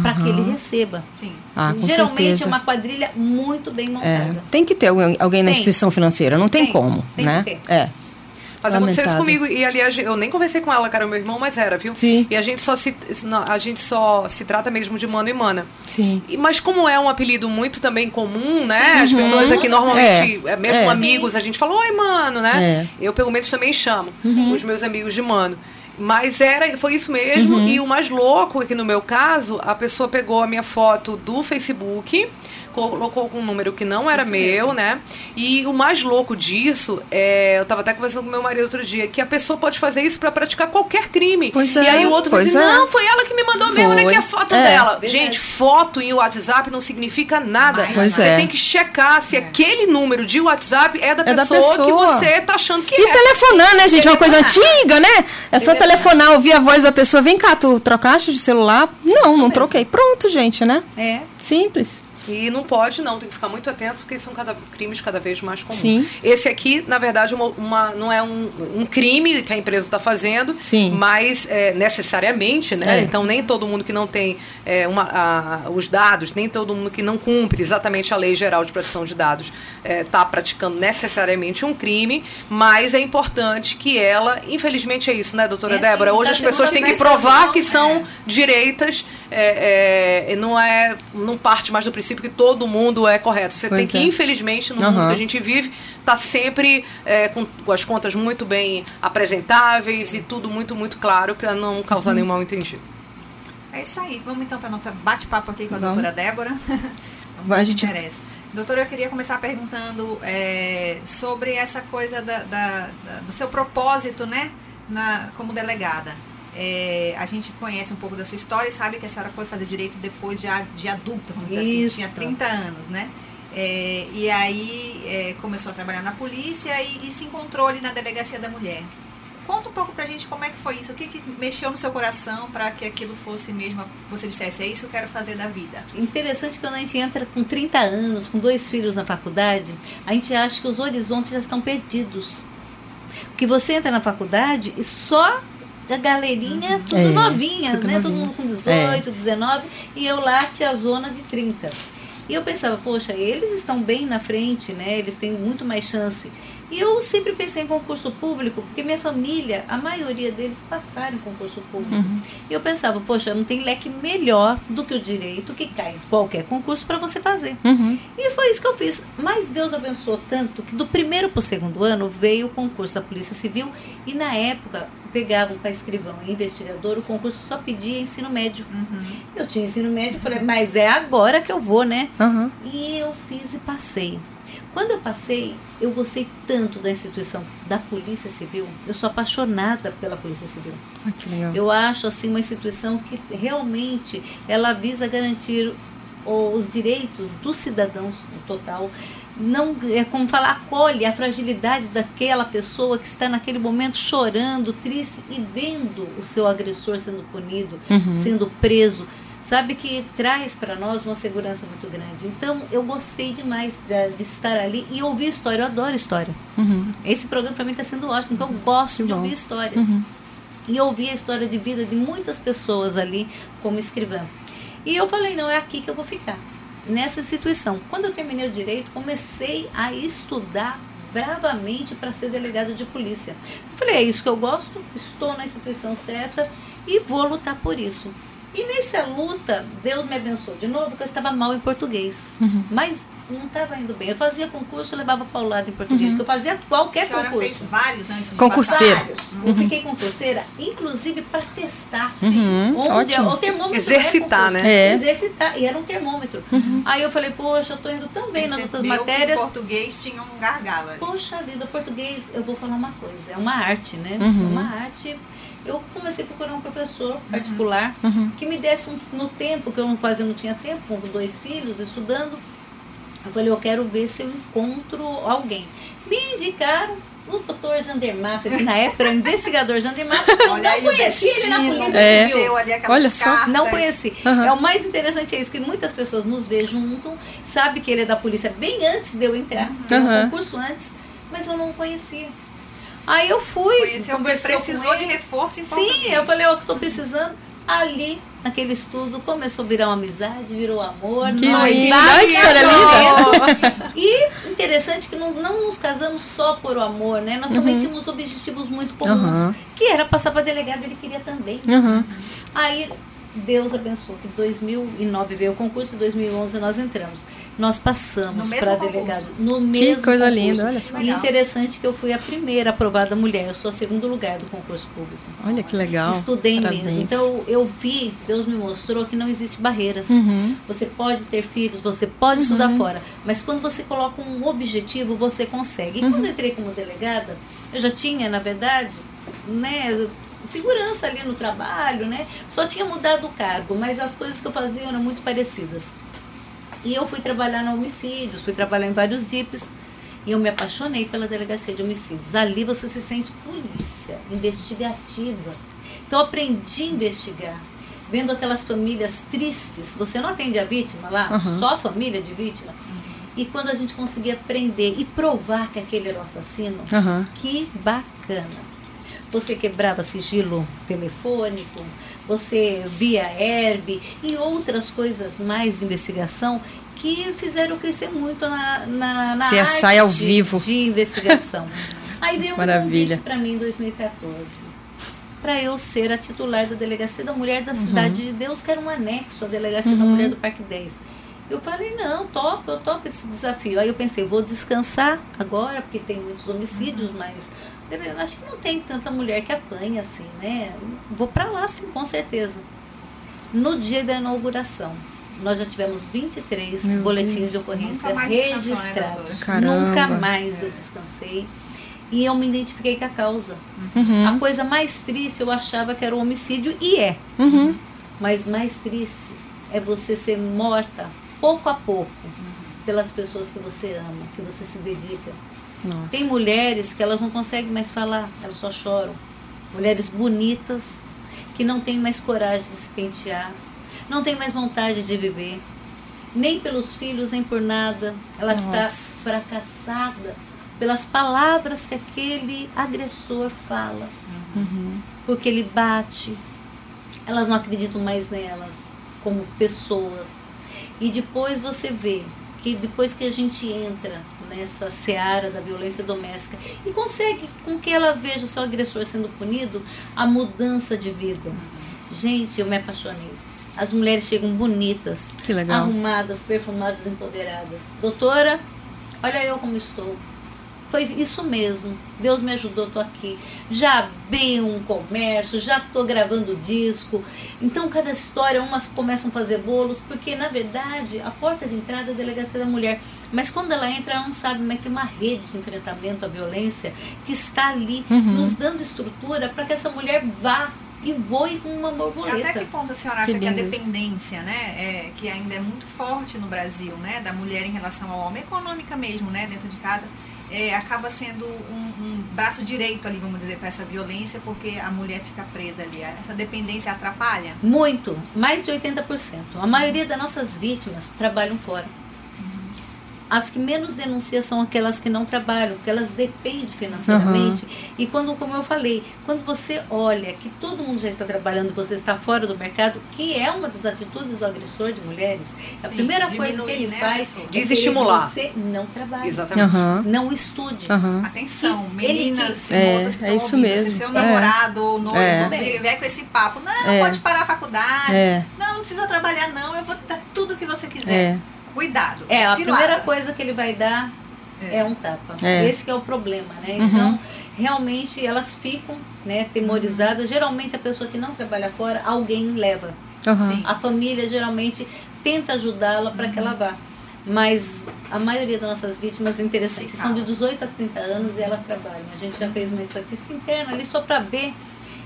para que ele receba. Sim. Ah, com Geralmente certeza. é uma quadrilha muito bem É, montada. tem que ter alguém, alguém na Tem. instituição financeira, não tem, Tem, como, tem né? que ter. É. Mas aconteceu isso Lamentável. comigo. E aliás, eu nem conversei com ela, cara, meu irmão, mas era, viu? Sim. E a gente só se, a gente só se trata mesmo de mano e mana. Sim. E- Mas como é um apelido muito também comum, né? As pessoas aqui É. normalmente, é, mesmo É. amigos, a gente fala, oi, mano, né? É. Eu, pelo menos, também chamo os meus amigos de mano. Mas era, foi isso mesmo. E o mais louco é que, no meu caso, a pessoa pegou a minha foto do Facebook, colocou com um número que não era meu, né? E o mais louco disso, é, eu tava até conversando com meu marido outro dia, que a pessoa pode fazer isso pra praticar qualquer crime. Pois e é, aí o outro vai pois dizer, é. não, foi ela que me mandou mesmo, olha Foi. aqui a foto É. dela. Verdade. Gente, foto em WhatsApp não significa nada. Pois você é. tem que checar se aquele número de WhatsApp é da, É da pessoa, que pessoa. você tá achando que E é. telefonar, né, gente? É uma coisa Telefonar. antiga, né? É só Telefonar. Telefonar, ouvir a voz da pessoa. Vem cá, tu trocaste de celular? Não, não mesmo. troquei. Pronto, gente, né? É. Simples. E não pode, não, tem que ficar muito atento, porque são cada, crimes cada vez mais comuns. Sim. Esse aqui, na verdade, uma, uma- não é um, um crime que a empresa está fazendo, Sim. mas é, necessariamente, né? É. Então, nem todo mundo que não tem é, uma, a- os dados, nem todo mundo que não cumpre exatamente a lei geral de proteção de dados está praticando necessariamente um crime, mas é importante que ela, infelizmente é isso, né, doutora É, Débora? sim, Hoje as pessoas têm que provar que são direitas, é, é, e não é, não parte mais do princípio que todo mundo é correto. Você tem Pois que, é. infelizmente, no Aham. mundo que a gente vive, tá sempre é, com, com as contas muito bem apresentáveis e tudo muito, muito claro para não causar Uhum. nenhum mal entendido. É isso aí. Vamos então para nossa bate-papo aqui com a Vamos. doutora Débora. <laughs> Vamos a gente- interessa. Doutora, eu queria começar perguntando é, sobre essa coisa da, da- da- do seu propósito, né, na, como delegada. É, a gente conhece um pouco da sua história e sabe que a senhora foi fazer direito depois de, de adulta, vamos dizer assim, Isso. tinha 30 anos, né? É, e aí é, começou a trabalhar na polícia e, e se encontrou ali na delegacia da mulher. Conta um pouco pra gente como é que foi isso, o que, que mexeu no seu coração para que aquilo fosse mesmo, você dissesse, é isso que eu quero fazer da vida. Interessante que quando a gente entra com 30 anos, com dois filhos na faculdade, a gente acha que os horizontes já estão perdidos. Porque você entra na faculdade e só a galerinha, tudo É, novinha, tudo né? Todo novinho. mundo com 18, 19, e eu lá, tia zona de 30. E eu pensava, poxa, eles estão bem na frente, né? Eles têm muito mais chance. E eu sempre pensei em concurso público, porque minha família, a maioria deles passaram em concurso público. Uhum. E eu pensava, poxa, não tem leque melhor do que o direito que cai em qualquer concurso para você fazer. Uhum. E foi isso que eu fiz. Mas Deus abençoou tanto que do primeiro para o segundo ano veio o concurso da Polícia Civil e na época pegavam para escrivão e investigador, o concurso só pedia ensino médio. Eu tinha ensino médio, falei, mas é agora que eu vou, né? Uhum. E eu fiz e passei. Quando eu passei, eu gostei tanto da instituição da Polícia Civil. Eu sou apaixonada pela Polícia Civil. Eu acho assim uma instituição que realmente ela visa garantir os direitos dos cidadãos no total. Não é como falar acolhe a fragilidade daquela pessoa que está naquele momento chorando, triste e vendo o seu agressor sendo punido, Uhum. sendo preso. Sabe que traz para nós uma segurança muito grande. Então, eu gostei demais de, de estar ali e ouvir história. Eu adoro história. Uhum. Esse programa para mim está sendo ótimo, porque eu gosto Que de bom. ouvir histórias Uhum. e ouvir a história de vida de muitas pessoas ali como escrivã. E eu falei, não, é aqui que eu vou ficar, nessa instituição. Quando eu terminei o direito, comecei a estudar bravamente para ser delegada de polícia. Falei, é isso que eu gosto, estou na instituição certa e vou lutar por isso. E nessa luta, Deus me abençoou de novo, porque eu estava mal em português. Uhum. Mas não estava indo bem. Eu fazia concurso, eu levava paulada em português, Uhum. que eu fazia qualquer a senhora concurso. fez vários antes de Concurseira. Vários. Uhum. Eu fiquei concurseira, inclusive para testar. Uhum, Onde ótimo. o termômetro Exercitar, é né? É. Exercitar. E era um termômetro. Aí eu falei, poxa, eu tô indo tão bem nas outras que matérias. o português tinha um gargalo ali. Poxa vida, português, eu vou falar uma coisa, é uma arte, né? Uhum. É uma arte. Eu comecei a procurar um professor particular Uhum. que me desse um, no tempo, que eu não, quase não tinha tempo, com dois filhos, estudando. Eu falei, eu quero ver se eu encontro alguém. Me indicaram o doutor Jander Mafra, que na época era o investigador Jander eu <laughs> Olha não aí o conheci ele na polícia É. civil. Olha só. cartas. Não conheci. Aham. É o mais interessante é isso, que muitas pessoas nos vê juntam, sabe que ele é da polícia bem antes de eu entrar, um Aham. concurso antes, mas eu não conhecia. Aí eu fui, Conheceu precisou de reforço em. Sim, eu falei, ó, que tô precisando. Ali, naquele estudo, começou a virar uma amizade, virou amor. Que lindo, olha que história casamento. E interessante que não, não nos casamos só por amor, né? Nós também Uhum. tínhamos objetivos muito comuns, Aham. que era passar para delegado, ele queria também. Uhum. Aí Deus abençoou que 2009 veio o concurso, em 2011 nós entramos. Nós passamos para delegado no mesmo coisa concurso. linda, olha só. E interessante que eu fui a primeira aprovada mulher, eu sou a segundo lugar do concurso público. Olha que legal. Estudei Parabéns. mesmo. Então eu vi, Deus me mostrou que não existe barreiras. Uhum. Você pode ter filhos, você pode estudar fora, mas quando você coloca um objetivo, você consegue. E Uhum. quando eu entrei como delegada, eu já tinha, na verdade, né, segurança ali no trabalho, né? Só tinha mudado o cargo, mas as coisas que eu fazia eram muito parecidas. E eu fui trabalhar na homicídios, fui trabalhar em vários DIPs. E eu me apaixonei pela delegacia de homicídios. Ali você se sente polícia, investigativa. Então aprendi a investigar. Vendo aquelas famílias tristes. Você não atende a vítima lá, Aham. só a família de vítima. E quando a gente conseguia prender e provar que aquele era o assassino, Aham. que bacana. Você quebrava sigilo telefônico, você via herb e outras coisas mais de investigação que fizeram crescer muito na, na, na CSI arte ao vivo. de investigação. <laughs> Aí veio um Maravilha. convite para mim em 2014 para eu ser a titular da Delegacia da Mulher da Uhum. Cidade de Deus, que era um anexo à Delegacia da Mulher do Parque 10. Eu falei, não, topo, eu topo esse desafio. Aí eu pensei, vou descansar agora, porque tem muitos homicídios, mas eu acho que não tem tanta mulher que apanha assim, né? Vou para lá, sim, com certeza. No dia da inauguração, nós já tivemos 23 Meu boletins Deus. de ocorrência Nunca né, registrados. Nunca mais eu descansei. E eu me identifiquei com a causa. Uhum. A coisa mais triste eu achava que era o homicídio, e é. Uhum. Mas mais triste é você ser morta pouco a pouco pelas pessoas que você ama, que você se dedica. Nossa. Tem mulheres que elas não conseguem mais falar, elas só choram. Mulheres bonitas que não têm mais coragem de se pentear, não têm mais vontade de viver, nem pelos filhos, nem por nada. Ela Nossa. está fracassada pelas palavras que aquele agressor fala Uhum. porque ele bate. Elas não acreditam mais nelas como pessoas. E depois você vê que depois que a gente entra nessa seara da violência doméstica e consegue com que ela veja o seu agressor sendo punido, a mudança de vida. Gente, eu me apaixonei. As mulheres chegam bonitas, Que legal. arrumadas, perfumadas, empoderadas. Doutora, olha eu como estou. Foi isso mesmo. Deus me ajudou, tô aqui. Já abri um comércio, já tô gravando disco. Então, cada história, umas começam a fazer bolos, porque na verdade a porta de entrada é a delegacia da mulher. Mas quando ela entra, ela não sabe, mas tem uma rede de enfrentamento à violência que está ali, Uhum. nos dando estrutura para que essa mulher vá e voe com uma E até que borboleta. ponto a senhora Que acha que a lindo isso. dependência, né, é, que ainda é muito forte no Brasil, né, da mulher em relação ao homem, econômica mesmo, né, dentro de casa, é, acaba sendo um, um braço direito ali, vamos dizer, para essa violência, porque a mulher fica presa ali. Essa dependência atrapalha? Muito, mais de 80%. A maioria das nossas vítimas trabalham fora. As que menos denunciam são aquelas que não trabalham, porque elas dependem financeiramente. E quando, como eu falei, quando você olha que todo mundo já está trabalhando, você está fora do mercado, que é uma das atitudes do agressor de mulheres, a Sim, primeira coisa que ele né, faz é Desestimular. que você não trabalhe, Exatamente. Aham, não estude. aham. Atenção, ele meninas É, moças que é estão isso ouvindo, mesmo. Se seu É. namorado ou noivo É. vier com esse papo, não, É. pode parar a faculdade, É, não, não precisa trabalhar não, eu vou dar tudo que você quiser. Cuidado. É, a primeira coisa que ele vai dar É. é, um tapa. É. Esse que é o problema, né? Uhum. Então, realmente elas ficam, né, temorizadas. Geralmente a pessoa que não trabalha fora, alguém leva. Sim. A família geralmente tenta ajudá-la para que ela vá. Mas a maioria das nossas vítimas, interessante, Sim, são de calma. 18 a 30 anos e elas trabalham. A gente já fez uma estatística interna ali só para ver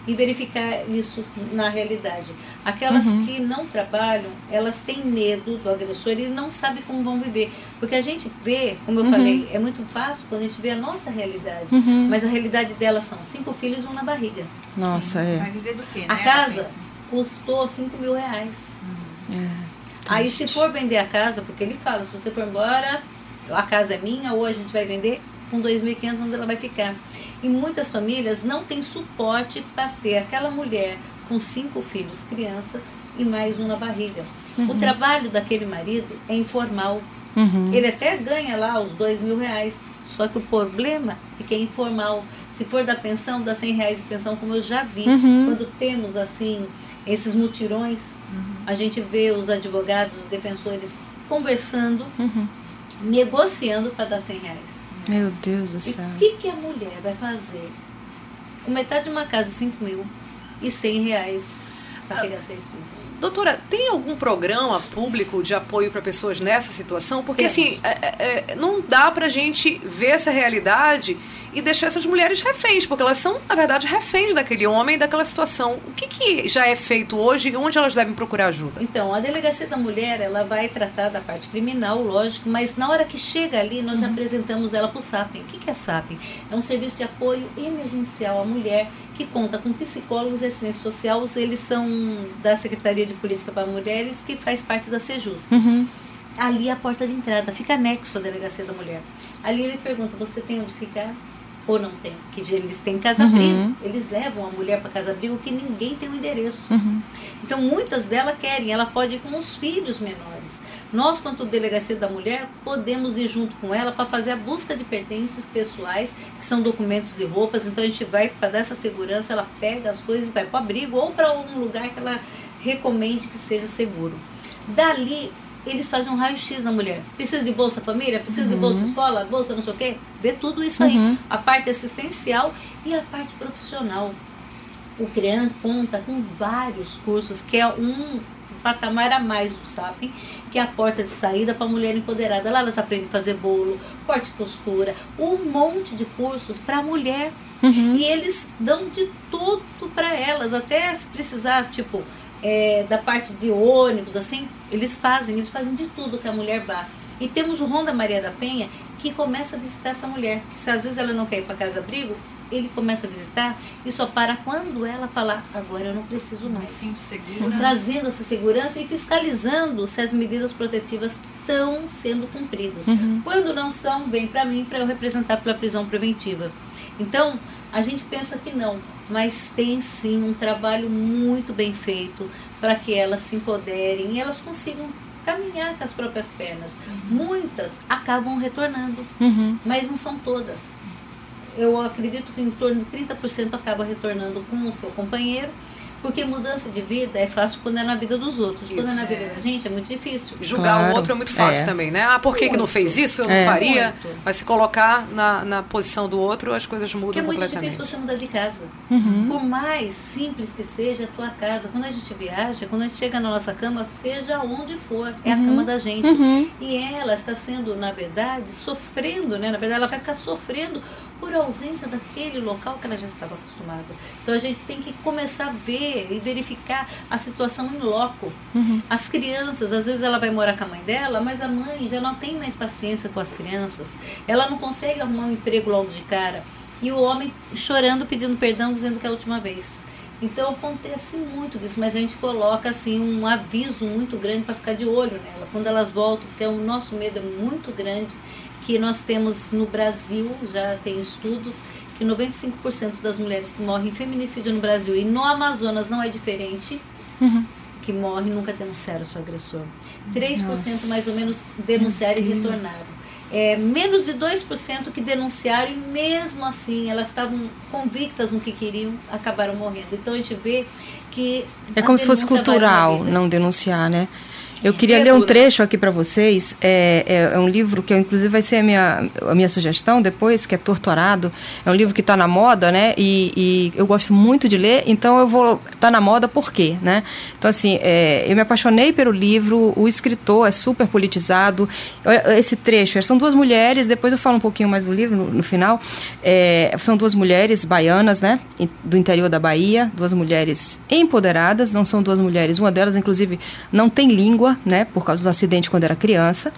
e verificar isso na realidade. Aquelas Uhum. que não trabalham, elas têm medo do agressor e não sabem como vão viver. Porque a gente vê, como eu Uhum. falei, é muito fácil quando a gente vê a nossa realidade. Uhum. Mas a realidade delas são cinco filhos e um na barriga. Nossa, Sim. é. Vai viver do quê, A né? casa custou 5 mil reais. é. Aí se for vender a casa, porque ele fala, se você for embora, a casa é minha, ou a gente vai vender com 2.500 onde ela vai ficar. E muitas famílias não têm suporte para ter aquela mulher com cinco filhos, criança, e mais um na barriga. O trabalho daquele marido é informal. Uhum. Ele até ganha lá os dois mil reais, só que o problema é que é informal. Se for da pensão, dá 100 reais de pensão, como eu já vi. Uhum. Quando temos, assim, esses mutirões, a gente vê os advogados, os defensores conversando, Uhum. negociando para dar 100 reais. Meu Deus do E céu. o que, que a mulher vai fazer com metade de uma casa, 5 mil, e 100 reais para criar seis filhos? Doutora, tem algum programa público de apoio para pessoas nessa situação? Porque assim, é- é- não dá pra gente ver essa realidade e deixar essas mulheres reféns, porque elas são, na verdade, reféns daquele homem, daquela situação. O que, que já é feito hoje e onde elas devem procurar ajuda? Então, a delegacia da mulher, ela vai tratar da parte criminal, lógico, mas na hora que chega ali, nós já apresentamos ela para o SAPEN. O que que é SAPEN? É um serviço de apoio emergencial à mulher que conta com psicólogos e assistente social. Eles são da Secretaria de Política para Mulheres, que faz parte da Sejus. Uhum. Ali é a porta de entrada, fica anexo à delegacia da mulher. Ali ele pergunta: você tem onde ficar? Ou não tem? Que eles têm casa-abrigo. Uhum. Eles levam a mulher para casa-abrigo que ninguém tem o endereço. Uhum. Então, muitas delas querem, ela pode ir com os filhos menores. Nós, quanto delegacia da mulher, podemos ir junto com ela para fazer a busca de pertences pessoais, que são documentos e roupas. Então, a gente vai para dar essa segurança, ela pega as coisas, vai para o abrigo ou para um lugar que ela recomende que seja seguro. Dali, eles fazem um raio-x na mulher. Precisa de Bolsa Família? Precisa de Bolsa Escola? Bolsa não sei o quê? Vê tudo isso aí. Uhum. A parte assistencial e a parte profissional. O CREAN conta com vários cursos, que é um patamar a mais do SAPEN, que é a porta de saída para a mulher empoderada. Lá elas aprendem a fazer bolo, corte e costura, um monte de cursos para a mulher. Uhum. E eles dão de tudo para elas, até se precisar, tipo, é, da parte de ônibus, assim, eles fazem, eles fazem de tudo que a mulher vá. E temos o Ronda Maria da Penha, que começa a visitar essa mulher. Que se às vezes ela não quer ir para casa abrigo, ele começa a visitar e só para quando ela falar, agora eu não preciso Me mais. sinto segura. Trazendo essa segurança e fiscalizando se as medidas protetivas estão sendo cumpridas. Uhum. Quando não são, vem para mim para eu representar pela prisão preventiva. Então, a gente pensa que não, mas tem sim um trabalho muito bem feito para que elas se empoderem e elas consigam caminhar com as próprias pernas. Muitas acabam retornando, Uhum. mas não são todas. Eu acredito que em torno de 30% acaba retornando com o seu companheiro, porque mudança de vida é fácil quando é na vida dos outros. Quando é na Isso, vida é. da gente é muito difícil. Julgar Claro. o outro é muito fácil É. também, né? Ah, por que, que não fez isso? Eu É. não faria. Muito. Mas se colocar na, na posição do outro, as coisas mudam Porque é muito difícil você mudar de casa. Uhum. Por mais simples que seja a tua casa, quando a gente viaja, quando a gente chega na nossa cama, seja onde for, é a Uhum. cama da gente. Uhum. E ela está sendo, na verdade, sofrendo, né? Na verdade, ela vai ficar sofrendo por ausência daquele local que ela já estava acostumada. Então a gente tem que começar a ver e verificar a situação em loco. Uhum. As crianças, às vezes ela vai morar com a mãe dela, mas a mãe já não tem mais paciência com as crianças. Ela não consegue arrumar um emprego logo de cara. E o homem chorando, pedindo perdão, dizendo que é a última vez. Então acontece muito disso, mas a gente coloca assim um aviso muito grande para ficar de olho nela. Quando elas voltam, porque o nosso medo é muito grande, que nós temos no Brasil, já tem estudos, que 95% das mulheres que morrem em feminicídio no Brasil e no Amazonas não é diferente, Uhum. que morrem nunca denunciaram o seu agressor. 3% Nossa. mais ou menos denunciaram e retornaram. É, menos de 2% que denunciaram e mesmo assim elas estavam convictas no que queriam, acabaram morrendo. Então a gente vê que. É como se fosse cultural não denunciar, né? Eu queria É ler um tudo. trecho aqui para vocês. É, é- é um livro que, eu, inclusive, vai ser a minha, a minha sugestão depois, que é Torturado. É um livro que está na moda, né? E, e eu gosto muito de ler, então eu vou. Tá na moda por quê, né? Então, assim, é, eu me apaixonei pelo livro. O escritor é super politizado. Olha, Esse trecho, são duas mulheres. Depois eu falo um pouquinho mais do livro no, no final. É, são duas mulheres baianas, né? Do interior da Bahia, duas mulheres empoderadas. Não são duas mulheres. Uma delas, inclusive, não tem língua, né? Por causa do acidente quando era criança.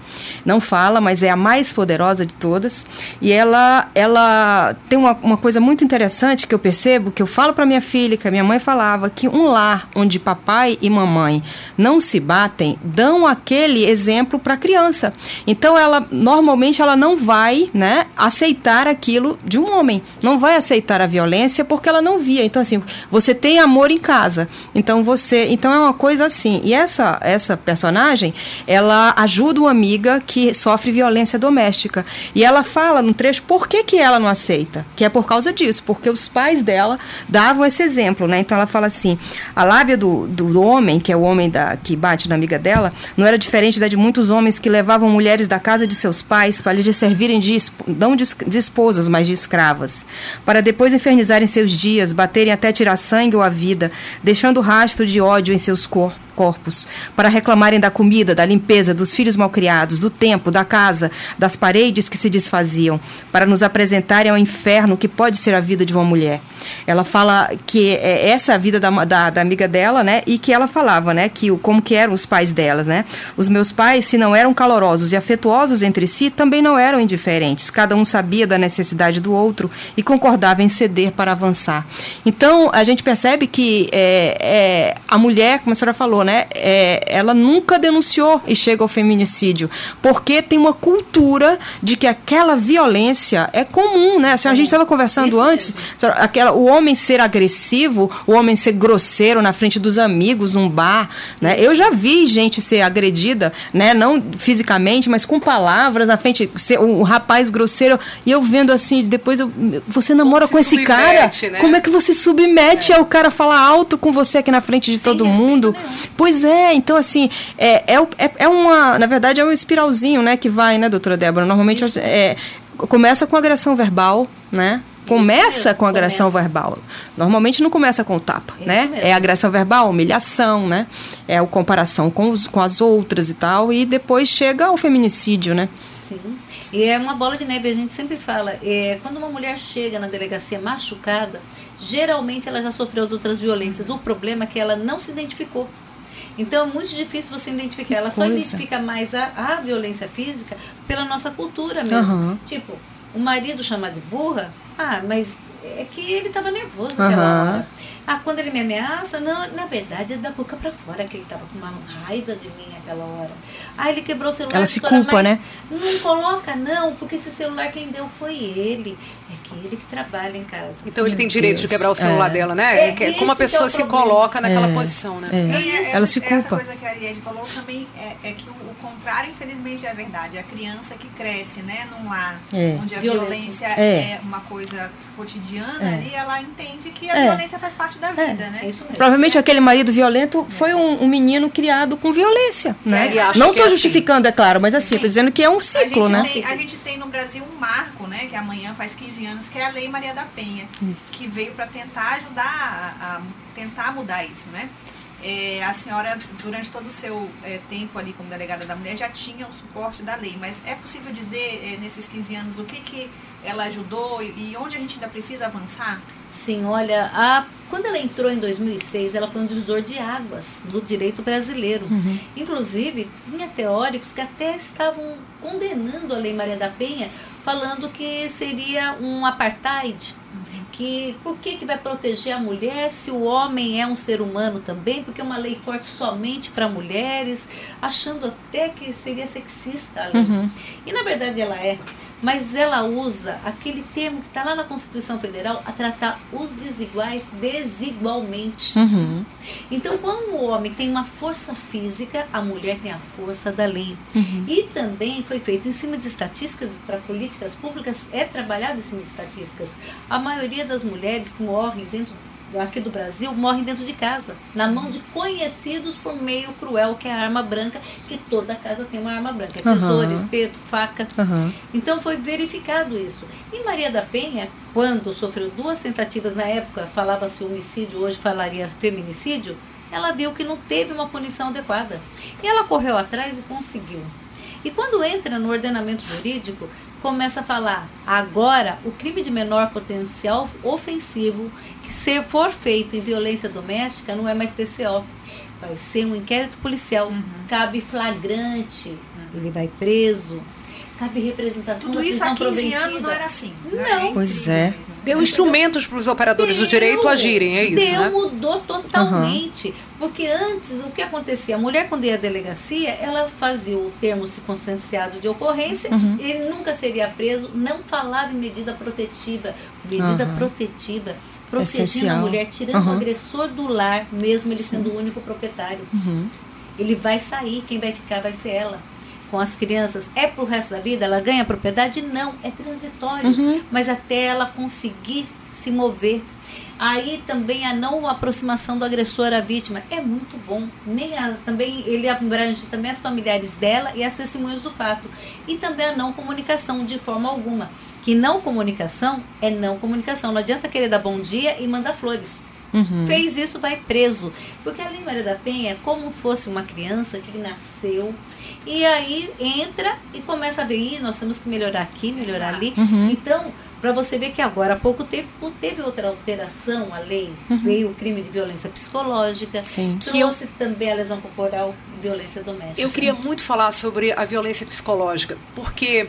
Não fala, mas é a mais poderosa de todas. E ela, ela tem uma, uma coisa muito interessante que eu percebo, que eu falo para minha filha, que a minha mãe falava, que um lar onde papai e mamãe não se batem, dão aquele exemplo para a criança. Então ela normalmente ela não vai, né, aceitar aquilo de um homem. Não vai aceitar a violência porque ela não via. Então assim, você tem amor em casa. Então você, então é uma coisa assim. E essa essa personagem, ela ajuda uma amiga que sofre violência doméstica. E ela fala no trecho por que, que ela não aceita? Que é por causa disso, porque os pais dela davam esse exemplo, né? Então ela fala assim: a lábia do, do homem, que é o homem da, que bate na amiga dela, não era diferente da de muitos homens que levavam mulheres da casa de seus pais para lhes servirem de, não de, de esposas, mas de escravas, para depois infernizarem seus dias, baterem até tirar sangue ou a vida, deixando rastro de ódio em seus corpos corpos, para reclamarem da comida, da limpeza, dos filhos malcriados, do tempo, da casa, das paredes que se desfaziam, para nos apresentarem ao inferno que pode ser a vida de uma mulher. Ela fala que é essa é a vida da, da, da amiga dela, né? E que ela falava, né? Que o- como que eram os pais delas, né? Os meus pais, se não eram calorosos e afetuosos entre si, também não eram indiferentes. Cada um sabia da necessidade do outro e concordava em ceder para avançar. Então a gente percebe que é, é, a mulher, como a senhora falou, né? é, ela nunca denunciou e chega ao feminicídio, porque tem uma cultura de que aquela violência é comum, né? A, senhora, a gente estava conversando Isso antes, senhora, aquela, o homem ser agressivo, o homem ser grosseiro na frente dos amigos num bar, né? Eu já vi gente ser agredida, né? Não fisicamente, mas com palavras na frente, ser um, rapaz grosseiro e eu vendo assim, depois eu, você namora com esse cara, né? como é que você submete ao cara falar alto com você aqui na frente de Sem todo mundo? nenhum. Pois é, então assim, é, é, é, é uma, na verdade é um espiralzinho, né, que vai, né, doutora Débora? Normalmente é, começa com agressão verbal, né? Começa com agressão começa. verbal. Normalmente não começa com o tapa, Isso né? mesmo. É agressão verbal, humilhação, né? É o comparação com, os, com as outras e tal. E depois chega ao feminicídio, né? Sim. E é uma bola de neve, a gente sempre fala. É, quando uma mulher chega na delegacia machucada, geralmente ela já sofreu as outras violências. O problema é que ela não se identificou. Então é muito difícil você identificar. Ela só coisa. identifica mais a, a violência física pela nossa cultura mesmo. Aham. Tipo, o marido chamar de burra, ah, mas é que ele estava nervoso naquela Aham. hora. Ah, quando ele me ameaça, não, na verdade é da boca pra fora que ele tava com uma raiva de mim naquela hora. Ah, ele quebrou o celular. Ela se culpa, né? Não coloca, não, porque esse celular quem deu foi ele. É que ele que trabalha em casa. Então ele Meu tem direito de quebrar o celular É. dela, né? É, como a que é pessoa se coloca naquela É. posição, né? É. Essa- Ela se culpa. Essa coisa que a Ariadne falou também é, é que o, o contrário, infelizmente, é verdade. A criança que cresce, né, num lar É. onde a Violento. violência É. é. uma coisa cotidiana É. ali, ela entende que a É. violência faz parte da vida, né? É isso mesmo. Provavelmente aquele marido violento foi um, um menino criado com violência, né? Não estou é assim. justificando, é claro, mas assim, Sim. estou dizendo que é um A ciclo, gente, né? tem, a gente tem no Brasil um marco, né, que amanhã faz 15 anos, que é a Lei Maria da Penha, Isso. que veio para tentar ajudar a, a tentar mudar isso, né? É, a senhora, durante todo o seu é, tempo ali como delegada da mulher, já tinha o suporte da lei, mas é possível dizer, é, nesses 15 anos, o que, que ela ajudou e, onde a gente ainda precisa avançar? Sim, olha, a, quando ela entrou em 2006, ela foi um divisor de águas do direito brasileiro. Uhum. Inclusive, tinha teóricos que até estavam condenando a Lei Maria da Penha, falando que seria um apartheid, que por que, que vai proteger a mulher se o homem é um ser humano também? Porque é uma lei forte somente para mulheres, achando até que seria sexista a lei. Uhum. E na verdade ela é. Mas ela usa aquele termo que está lá na Constituição Federal a tratar os desiguais desigualmente. Uhum. Então, quando o homem tem uma força física, a mulher tem a força da lei. Uhum. E também foi feito em cima de estatísticas para políticas públicas, é trabalhado em cima de estatísticas. A maioria das mulheres que morrem dentro aqui do Brasil morrem dentro de casa, na mão de conhecidos por meio cruel, que é a arma branca, que toda casa tem uma arma branca, tesoura, espeto, faca. Uhum. Então foi verificado isso. E Maria da Penha, quando sofreu duas tentativas na época, falava-se homicídio, hoje falaria feminicídio, ela viu que não teve uma punição adequada. E ela correu atrás e conseguiu. E quando entra no ordenamento jurídico, começa a falar: agora o crime de menor potencial ofensivo que se for feito em violência doméstica não é mais TCO. Vai ser um inquérito policial. Cabe flagrante, ele vai preso. Cabe representação Tudo da isso há prisão 15 anos não era assim. Não. Pois é. Deu instrumentos para os operadores do direito Deu, agirem, é isso, Deu, né? mudou totalmente. Porque antes, o que acontecia? A mulher, quando ia à delegacia, ela fazia o termo circunstanciado de ocorrência, Uhum. ele nunca seria preso, não falava em medida protetiva. Medida Aham. protetiva, protegendo Essencial. a mulher, tirando o agressor do lar, mesmo ele Sim. sendo o único proprietário. Uhum. Ele vai sair, quem vai ficar vai ser ela. Com as crianças, é pro resto da vida? Ela ganha propriedade? Não, é transitório Uhum. mas até ela conseguir se mover. Aí também a não aproximação do agressor à vítima é muito bom. Nem a, também ele abrange também as familiares dela e as testemunhas do fato. E também a não comunicação de forma alguma. Que não comunicação é não comunicação. Não adianta querer dar bom dia e mandar flores. Uhum. Fez isso, vai preso. Porque a Lei Maria da Penha é como fosse uma criança que nasceu e aí entra e começa a ver, "Ih, nós temos que melhorar aqui, melhorar ali. Uhum. Então, para você ver que agora há pouco tempo teve outra alteração a lei, Uhum. veio o crime de violência psicológica, Sim. Que eu- trouxe também a lesão corporal e violência doméstica. Eu queria muito falar sobre a violência psicológica, porque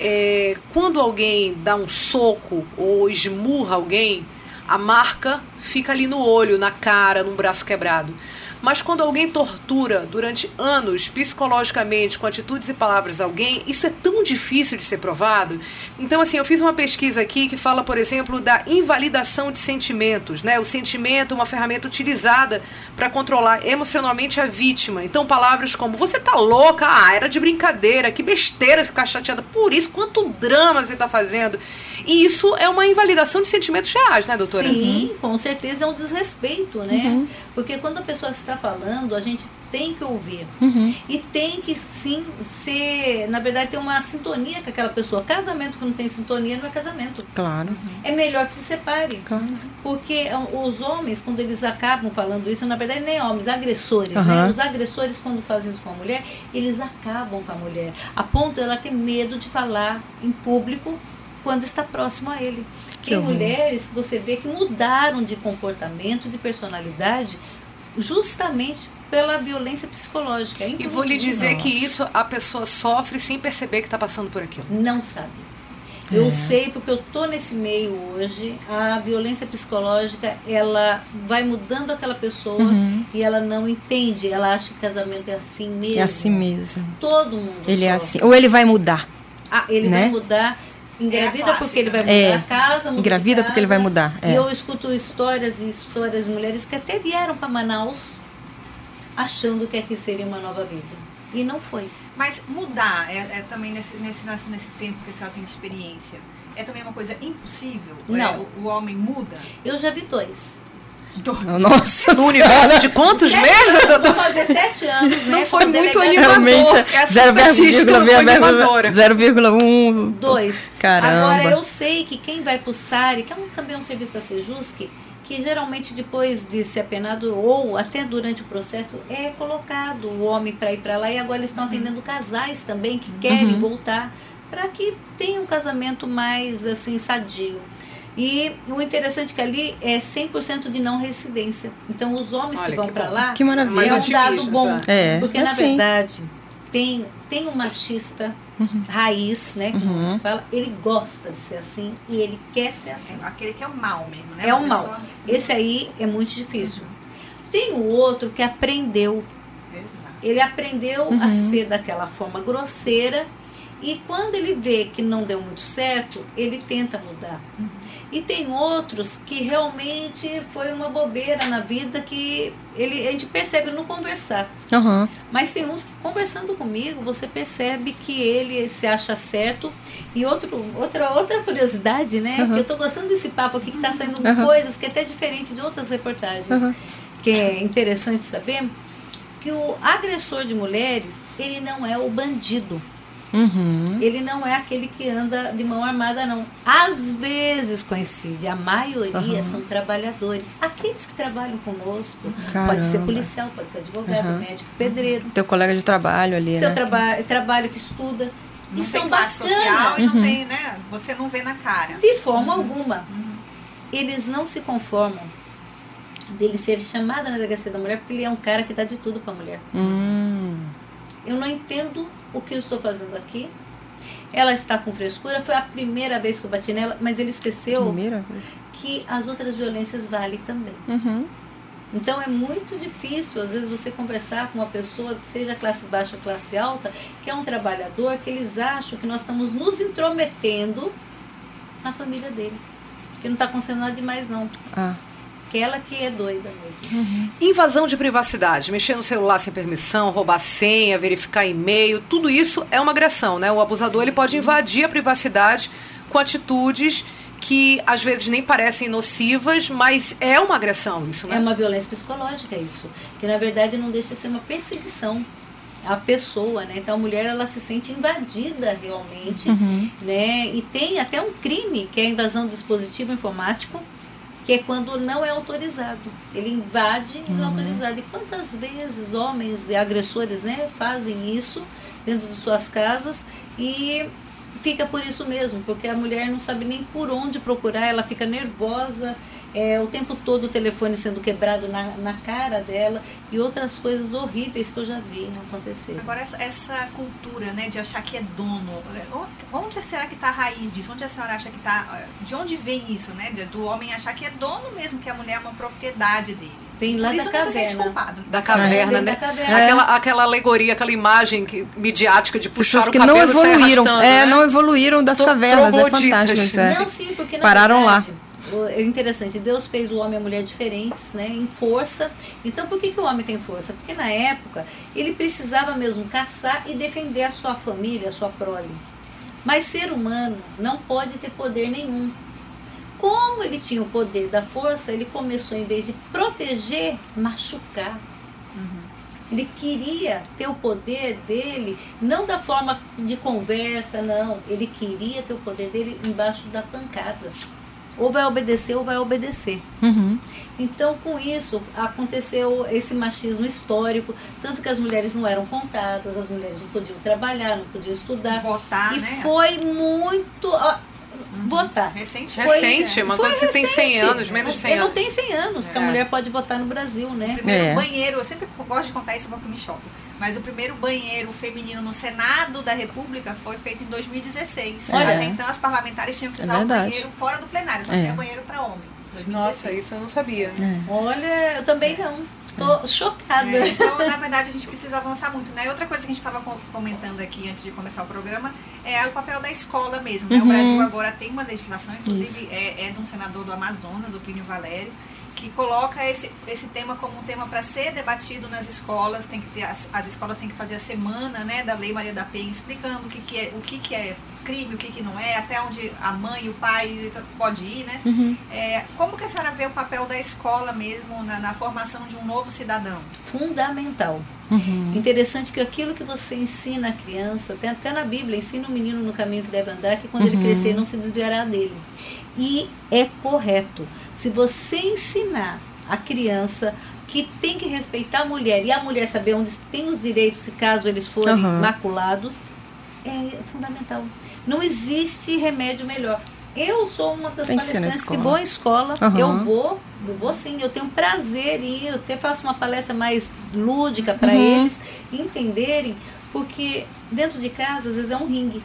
é, quando alguém dá um soco ou esmurra alguém, a marca fica ali no olho, na cara, num braço quebrado. Mas quando alguém tortura durante anos psicologicamente, com atitudes e palavras alguém, isso é tão difícil de ser provado. Então, assim, eu fiz uma pesquisa aqui que fala, por exemplo, da invalidação de sentimentos, né? O sentimento é uma ferramenta utilizada para controlar emocionalmente a vítima. Então, palavras como você tá louca, ah, era de brincadeira, que besteira ficar chateada por isso, quanto drama você tá fazendo. E isso é uma invalidação de sentimentos reais, né, doutora? Sim, com certeza é um desrespeito, né? Uhum. Porque quando a pessoa está falando, a gente tem que ouvir. Uhum. E tem que sim ser, na verdade, ter uma sintonia com aquela pessoa. Casamento que não tem sintonia não é casamento. Claro, É melhor que se separe. claro. Porque ah, os homens, quando eles acabam falando isso, na verdade nem homens, agressores, né? Aham. Os agressores, quando fazem isso com a mulher, eles acabam com a mulher. A ponto ela ter medo de falar em público quando está próximo a ele. Que Tem horror. mulheres que você vê que mudaram de comportamento, de personalidade, justamente pela violência psicológica. É E vou lhe dizer que Nossa. isso a pessoa sofre sem perceber que está passando por aquilo. não sabe. Eu É. sei porque eu tô nesse meio hoje. A violência psicológica ela vai mudando aquela pessoa Uhum. e ela não entende. Ela acha que casamento é assim mesmo. É assim mesmo. Todo mundo. Ele é sofre. assim. Ou ele vai mudar. Ah, ele né? vai mudar. Engravida clássica, porque ele vai mudar É. a casa. muda Engravida de porque ele vai casa. mudar. E É. eu escuto histórias e histórias de mulheres que até vieram para Manaus achando que aqui seria uma nova vida. E não foi. Mas mudar, é, é também nesse, nesse, nesse, tempo que a senhora tem de experiência, é também uma coisa impossível? Não. É, o, o homem muda? Eu já vi dois. Nossa No universo de quantos Sete mesmo, anos, doutor? Vou fazer sete anos, né? Não foi muito delegada. animador. Realmente, Essa zero estatística não foi animadora. 0,1. Dois. Caramba. Agora, eu sei que quem vai pro SARI, que é um, também um serviço da Sejusc, que geralmente depois de ser apenado ou até durante o processo é colocado o homem para ir para lá e agora eles estão atendendo casais também que querem Uhum. voltar para que tenha um casamento mais assim sadio. E o interessante é que ali é 100% de não residência. Então os homens Olha, que vão para lá Que maravilha. é um Mais dado bom. É, Porque é na assim. verdade tem, tem um machista raiz, né? Como Uhum. a gente fala, ele gosta de ser assim e ele quer ser assim. É aquele que é o mal mesmo, né? É o mal. pessoa- Esse aí é muito difícil. Tem o outro que aprendeu. Exato. Ele aprendeu a Uhum. ser daquela forma grosseira e quando ele vê que não deu muito certo, ele tenta mudar. E tem outros que realmente foi uma bobeira na vida que ele, a gente percebe no conversar. Aham. Mas tem uns que conversando comigo, você percebe que ele se acha certo. E outro, outra, outra curiosidade, né? Aham. Que eu tô gostando desse papo aqui, que tá saindo Aham. coisas que é até diferente de outras reportagens. Que é interessante saber que o agressor de mulheres, ele não é o bandido. Uhum. Ele não é aquele que anda de mão armada, não. Às vezes coincide, a maioria Aham. são trabalhadores. Aqueles que trabalham conosco. Pode ser Caramba. policial, pode ser advogado, Aham. médico, pedreiro. Teu colega de trabalho ali, Seu né? traba trabalho que estuda. Não e tem são classe social e não Uhum. tem, né? Você não vê na cara. De forma alguma. Uhum. Eles não se conformam dele ser chamado na delegacia da mulher porque ele é um cara que dá de tudo pra mulher. Hum. Eu não entendo o que eu estou fazendo aqui. Ela está com frescura. Foi a primeira vez que eu bati nela, mas ele esqueceu Primeira que as outras violências valem também. Uhum. Então é muito difícil, às vezes, você conversar com uma pessoa, seja classe baixa ou classe alta, que é um trabalhador, que eles acham que nós estamos nos intrometendo na família dele. Que não está acontecendo nada demais, não. Ah. Que ela que é doida mesmo. Invasão de privacidade, mexer no celular sem permissão, roubar senha, verificar e-mail, tudo isso é uma agressão, né? O abusador ele pode invadir a privacidade com atitudes que às vezes nem parecem nocivas, mas é uma agressão isso, né? É uma violência psicológica isso. Que na verdade não deixa de ser uma perseguição à pessoa, né? Então a mulher ela se sente invadida realmente, Uhum. né? E tem até um crime que é a invasão do dispositivo informático, que é quando não é autorizado. Ele invade e não é autorizado. E quantas vezes homens e agressores, né, fazem isso dentro de suas casas e fica por isso mesmo, porque a mulher não sabe nem por onde procurar, ela fica nervosa, é, o tempo todo o telefone sendo quebrado na, na cara dela e outras coisas horríveis que eu já vi acontecer. Agora, essa, essa cultura, né, de achar que é dono, onde será que está a raiz disso? Onde a senhora acha que está, de onde vem isso, né, do homem achar que é dono mesmo, que a mulher é uma propriedade dele? Vem lá Por da isso não se sente caverna. culpado. Da caverna, né? da caverna. Aquela, aquela alegoria, aquela imagem que, midiática de puxar Pessoas o que não cabelo sair evoluíram. é, né? não evoluíram das Tro- cavernas. É fantástico. É. Não, sim, porque na Pararam lá. verdade, o- É interessante, Deus fez o homem e a mulher diferentes, né, em força. Então, por que, que o homem tem força? Porque na época ele precisava mesmo caçar e defender a sua família, a sua prole. Mas ser humano não pode ter poder nenhum. Como ele tinha o poder da força, ele começou, em vez de proteger, machucar. Ele queria ter o poder dele, não da forma de conversa, não. Ele queria ter o poder dele embaixo da pancada. Ou vai obedecer ou vai obedecer. Uhum. Então, com isso, aconteceu esse machismo histórico, tanto que as mulheres não eram contadas, as mulheres não podiam trabalhar, não podiam estudar. Votar, e né? foi muito. ó, Votar. Recente. Recente, uma Foi coisa que tem 100 recente. anos, menos de 100 Ele não anos. tem 100 anos que a É. mulher pode votar no Brasil, né? primeiro É. banheiro, eu sempre gosto de contar isso porque me choca. Mas o primeiro banheiro feminino no Senado da República foi feito em 2016. Olha. Até então as parlamentares tinham que É usar o verdade. banheiro fora do plenário, só É. tinha banheiro para homem. 2016. Nossa, isso eu não sabia. É. Olha, eu também não. Tô chocada. É, então, na verdade, a gente precisa avançar muito, né? Outra coisa que a gente estava comentando aqui antes de começar o programa é o papel da escola mesmo, né? Uhum. O Brasil agora tem uma legislação, inclusive é, é de um senador do Amazonas, o Plínio Valério, que coloca esse, esse tema como um tema para ser debatido nas escolas, tem que ter, as, as escolas têm que fazer a semana né, da Lei Maria da Penha, explicando o que, que é, o que, que é crime, o que, que não é, até onde a mãe e o pai pode ir, né? Uhum. É, como que a senhora vê o papel da escola mesmo na, na formação de um novo cidadão? Fundamental. Uhum. Interessante que aquilo que você ensina a criança, tem até na Bíblia, ensina o menino no caminho que deve andar, que quando ele Uhum. crescer não se desviará dele. E é correto. Se você ensinar a criança que tem que respeitar a mulher e a mulher saber onde tem os direitos, se caso eles forem Uhum. maculados, é fundamental. Não existe remédio melhor. Eu sou uma das que palestrantes que escola. vou à escola, Uhum. eu vou, eu vou sim, eu tenho prazer em ir, eu até faço uma palestra mais lúdica para Uhum. eles entenderem Porque dentro de casa, às vezes, é um ringue.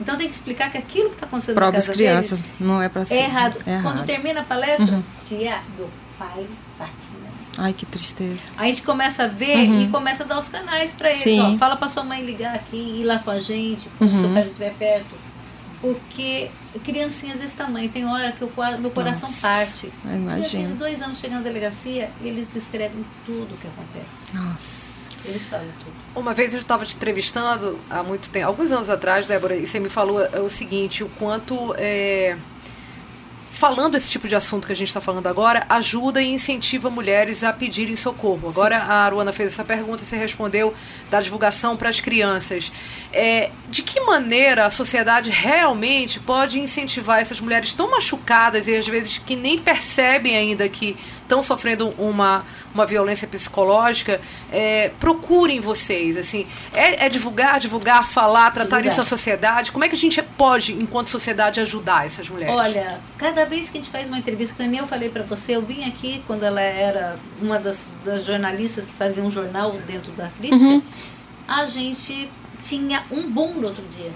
Então tem que explicar que aquilo que está acontecendo na casa crianças, deles não é para ser. é errado. É Quando errado. termina a palestra, Uhum. tia, meu pai bate na Ai, que tristeza. Aí a gente começa a ver Uhum. e começa a dar os canais para eles. Sim. Ó, fala para sua mãe ligar aqui, ir lá com a gente, quando Uhum. o seu pai estiver perto. Porque criancinhas desse tamanho, tem hora que o meu coração Nossa, parte. Criancinha de dois anos chegando na delegacia, eles descrevem tudo o que acontece. Nossa. Eles falam tudo. Uma vez eu estava te entrevistando há muito tempo, alguns anos atrás, Débora, e você me falou é, o seguinte, o quanto é, falando esse tipo de assunto que a gente está falando agora, ajuda e incentiva mulheres a pedirem socorro. Agora a Aruana fez essa pergunta, você respondeu da divulgação para as crianças. É, de que maneira a sociedade realmente pode incentivar essas mulheres tão machucadas e às vezes que nem percebem ainda que estão sofrendo uma, uma violência psicológica, é, procurem vocês, assim, é, é divulgar, divulgar, falar, tratar Divulgar. isso à sociedade, como é que a gente pode, enquanto sociedade, ajudar essas mulheres? Olha, cada vez que a gente faz uma entrevista, que nem eu falei para você, eu vim aqui quando ela era uma das, das jornalistas que fazia um jornal dentro da crítica, Uhum. a gente tinha um boom no outro dia.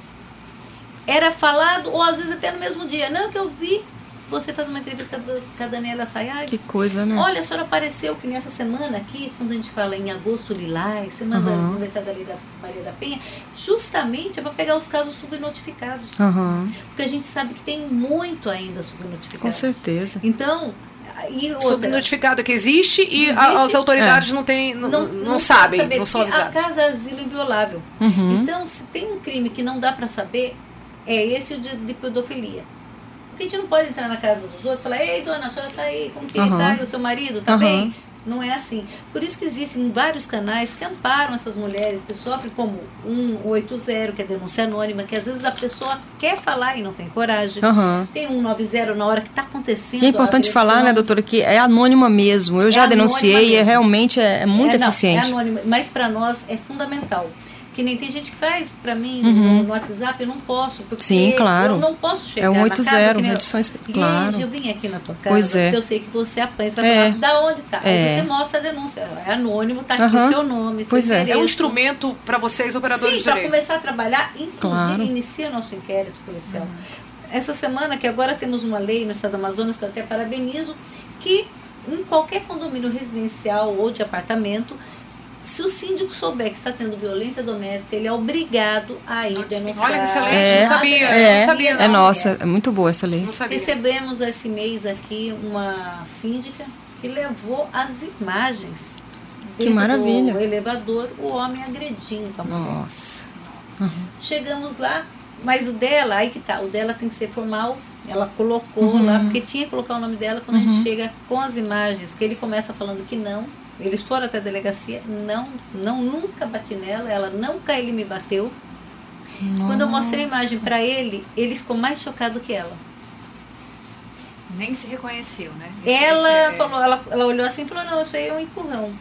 Era falado, ou às vezes até no mesmo dia. Não, que eu vi você fazer uma entrevista com a Daniela Sayag. Que coisa, né? Olha, a senhora apareceu que nessa semana aqui, quando a gente fala em agosto lilás, semana da Uhum. Universidade da Lei da Maria da Penha, justamente é para pegar os casos subnotificados. Aham, Porque a gente sabe que tem muito ainda subnotificados. com certeza. Então, e Subnotificado que existe e Existe. a- as autoridades não, têm, não, não, sabem, saber, não são A casa é asilo inviolável. Uhum. Então, se tem um crime que não dá para saber, é esse o de, de pedofilia. Porque a gente não pode entrar na casa dos outros e falar, ei, dona, a senhora tá aí, como que tá? E o seu marido tá Aham. bem? Não é assim. Por isso que existem vários canais que amparam essas mulheres que sofrem, como 180, que é denúncia anônima, que às vezes a pessoa quer falar e não tem coragem. Aham. Tem 190 na hora que está acontecendo. E é importante falar, né, doutora, que é anônima mesmo. Eu já anônima denunciei e é, realmente é, é muito É, não, eficiente. É anônimo, mas para nós é fundamental. Que nem tem gente que faz para mim Uhum. no, WhatsApp, eu não posso, porque Sim, claro. eu não posso chegar É um na 80, casa, que nem eu- redução espe- Liege, claro. eu vim aqui na tua casa, Pois é. porque eu sei que você apanha, você vai É. falar, da onde tá? É. Aí você mostra a denúncia, é anônimo, tá aqui Aham. o seu nome, Pois seu é. É um instrumento para vocês, operadores Sim, de para direito. começar a trabalhar, inclusive Claro. inicia nosso inquérito policial. Essa semana, que agora temos uma lei no estado do Amazonas, que eu até parabenizo, que em qualquer condomínio residencial ou de apartamento, se o síndico souber que está tendo violência doméstica, ele é obrigado a ir denunciar. Olha que excelente, É, não sabia, é, não sabia. É nossa, é muito boa essa lei. Não sabia. Recebemos esse mês aqui uma síndica que levou as imagens. Que maravilha. Do elevador, o homem agredindo a mulher. Nossa. Chegamos lá, mas o dela, aí que tá, o dela tem que ser formal. Ela colocou Uhum. lá, porque tinha que colocar o nome dela. Quando a Uhum. gente chega com as imagens, que ele começa falando que não, eles foram até a delegacia, não, não, nunca bati nela, ela nunca ele me bateu. Quando eu mostrei a imagem para ele, ele ficou mais chocado que ela. Nem se reconheceu, né? Ela é- falou, ela, ela olhou assim e falou, não, isso aí é um empurrão.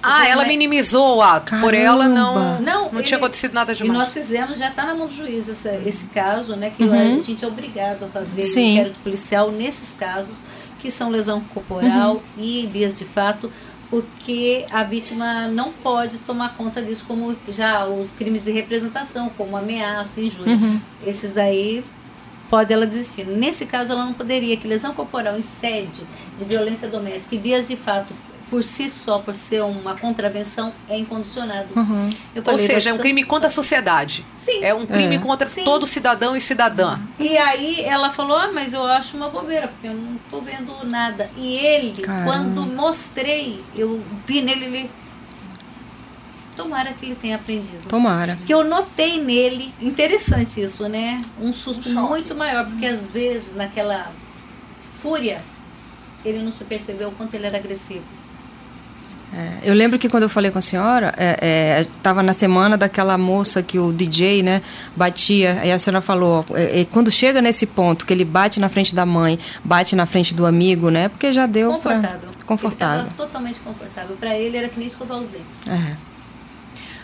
Ah, ela Mas- minimizou o ato. Por ela não. Não, não ele- tinha acontecido nada E demais. nós fizemos, já está na mão do juiz essa- esse caso, né? Que Uhum. a gente é obrigado a fazer Sim. inquérito policial nesses casos, que são lesão corporal Uhum. e vias de fato, porque a vítima não pode tomar conta disso, como já os crimes de representação, como ameaça, injúria. Uhum. Esses aí pode ela desistir. Nesse caso, ela não poderia, que lesão corporal em sede de violência doméstica e vias de fato, por si só, por ser uma contravenção, é incondicionado. Uhum. Eu Ou falei, seja, é um "Bastante- crime contra a sociedade. Sim. É um crime É. contra Sim. todo cidadão e cidadã. E aí ela falou, ah, mas eu acho uma bobeira, porque eu não tô vendo nada. E ele, Caramba. quando mostrei, eu vi nele, ele. Tomara que ele tenha aprendido. Tomara. Que eu notei nele, interessante isso, né? Um susto Um muito maior, porque às vezes, naquela fúria, ele não se percebeu o quanto ele era agressivo. É, eu lembro que quando eu falei com a senhora, estava na semana daquela moça que o DJ, né, batia. Aí a senhora falou, é, é, quando chega nesse ponto que ele bate na frente da mãe, bate na frente do amigo, né, porque já deu pra- Confortável. confortável. Ele totalmente confortável. Para ele era que nem escovar os dentes. É,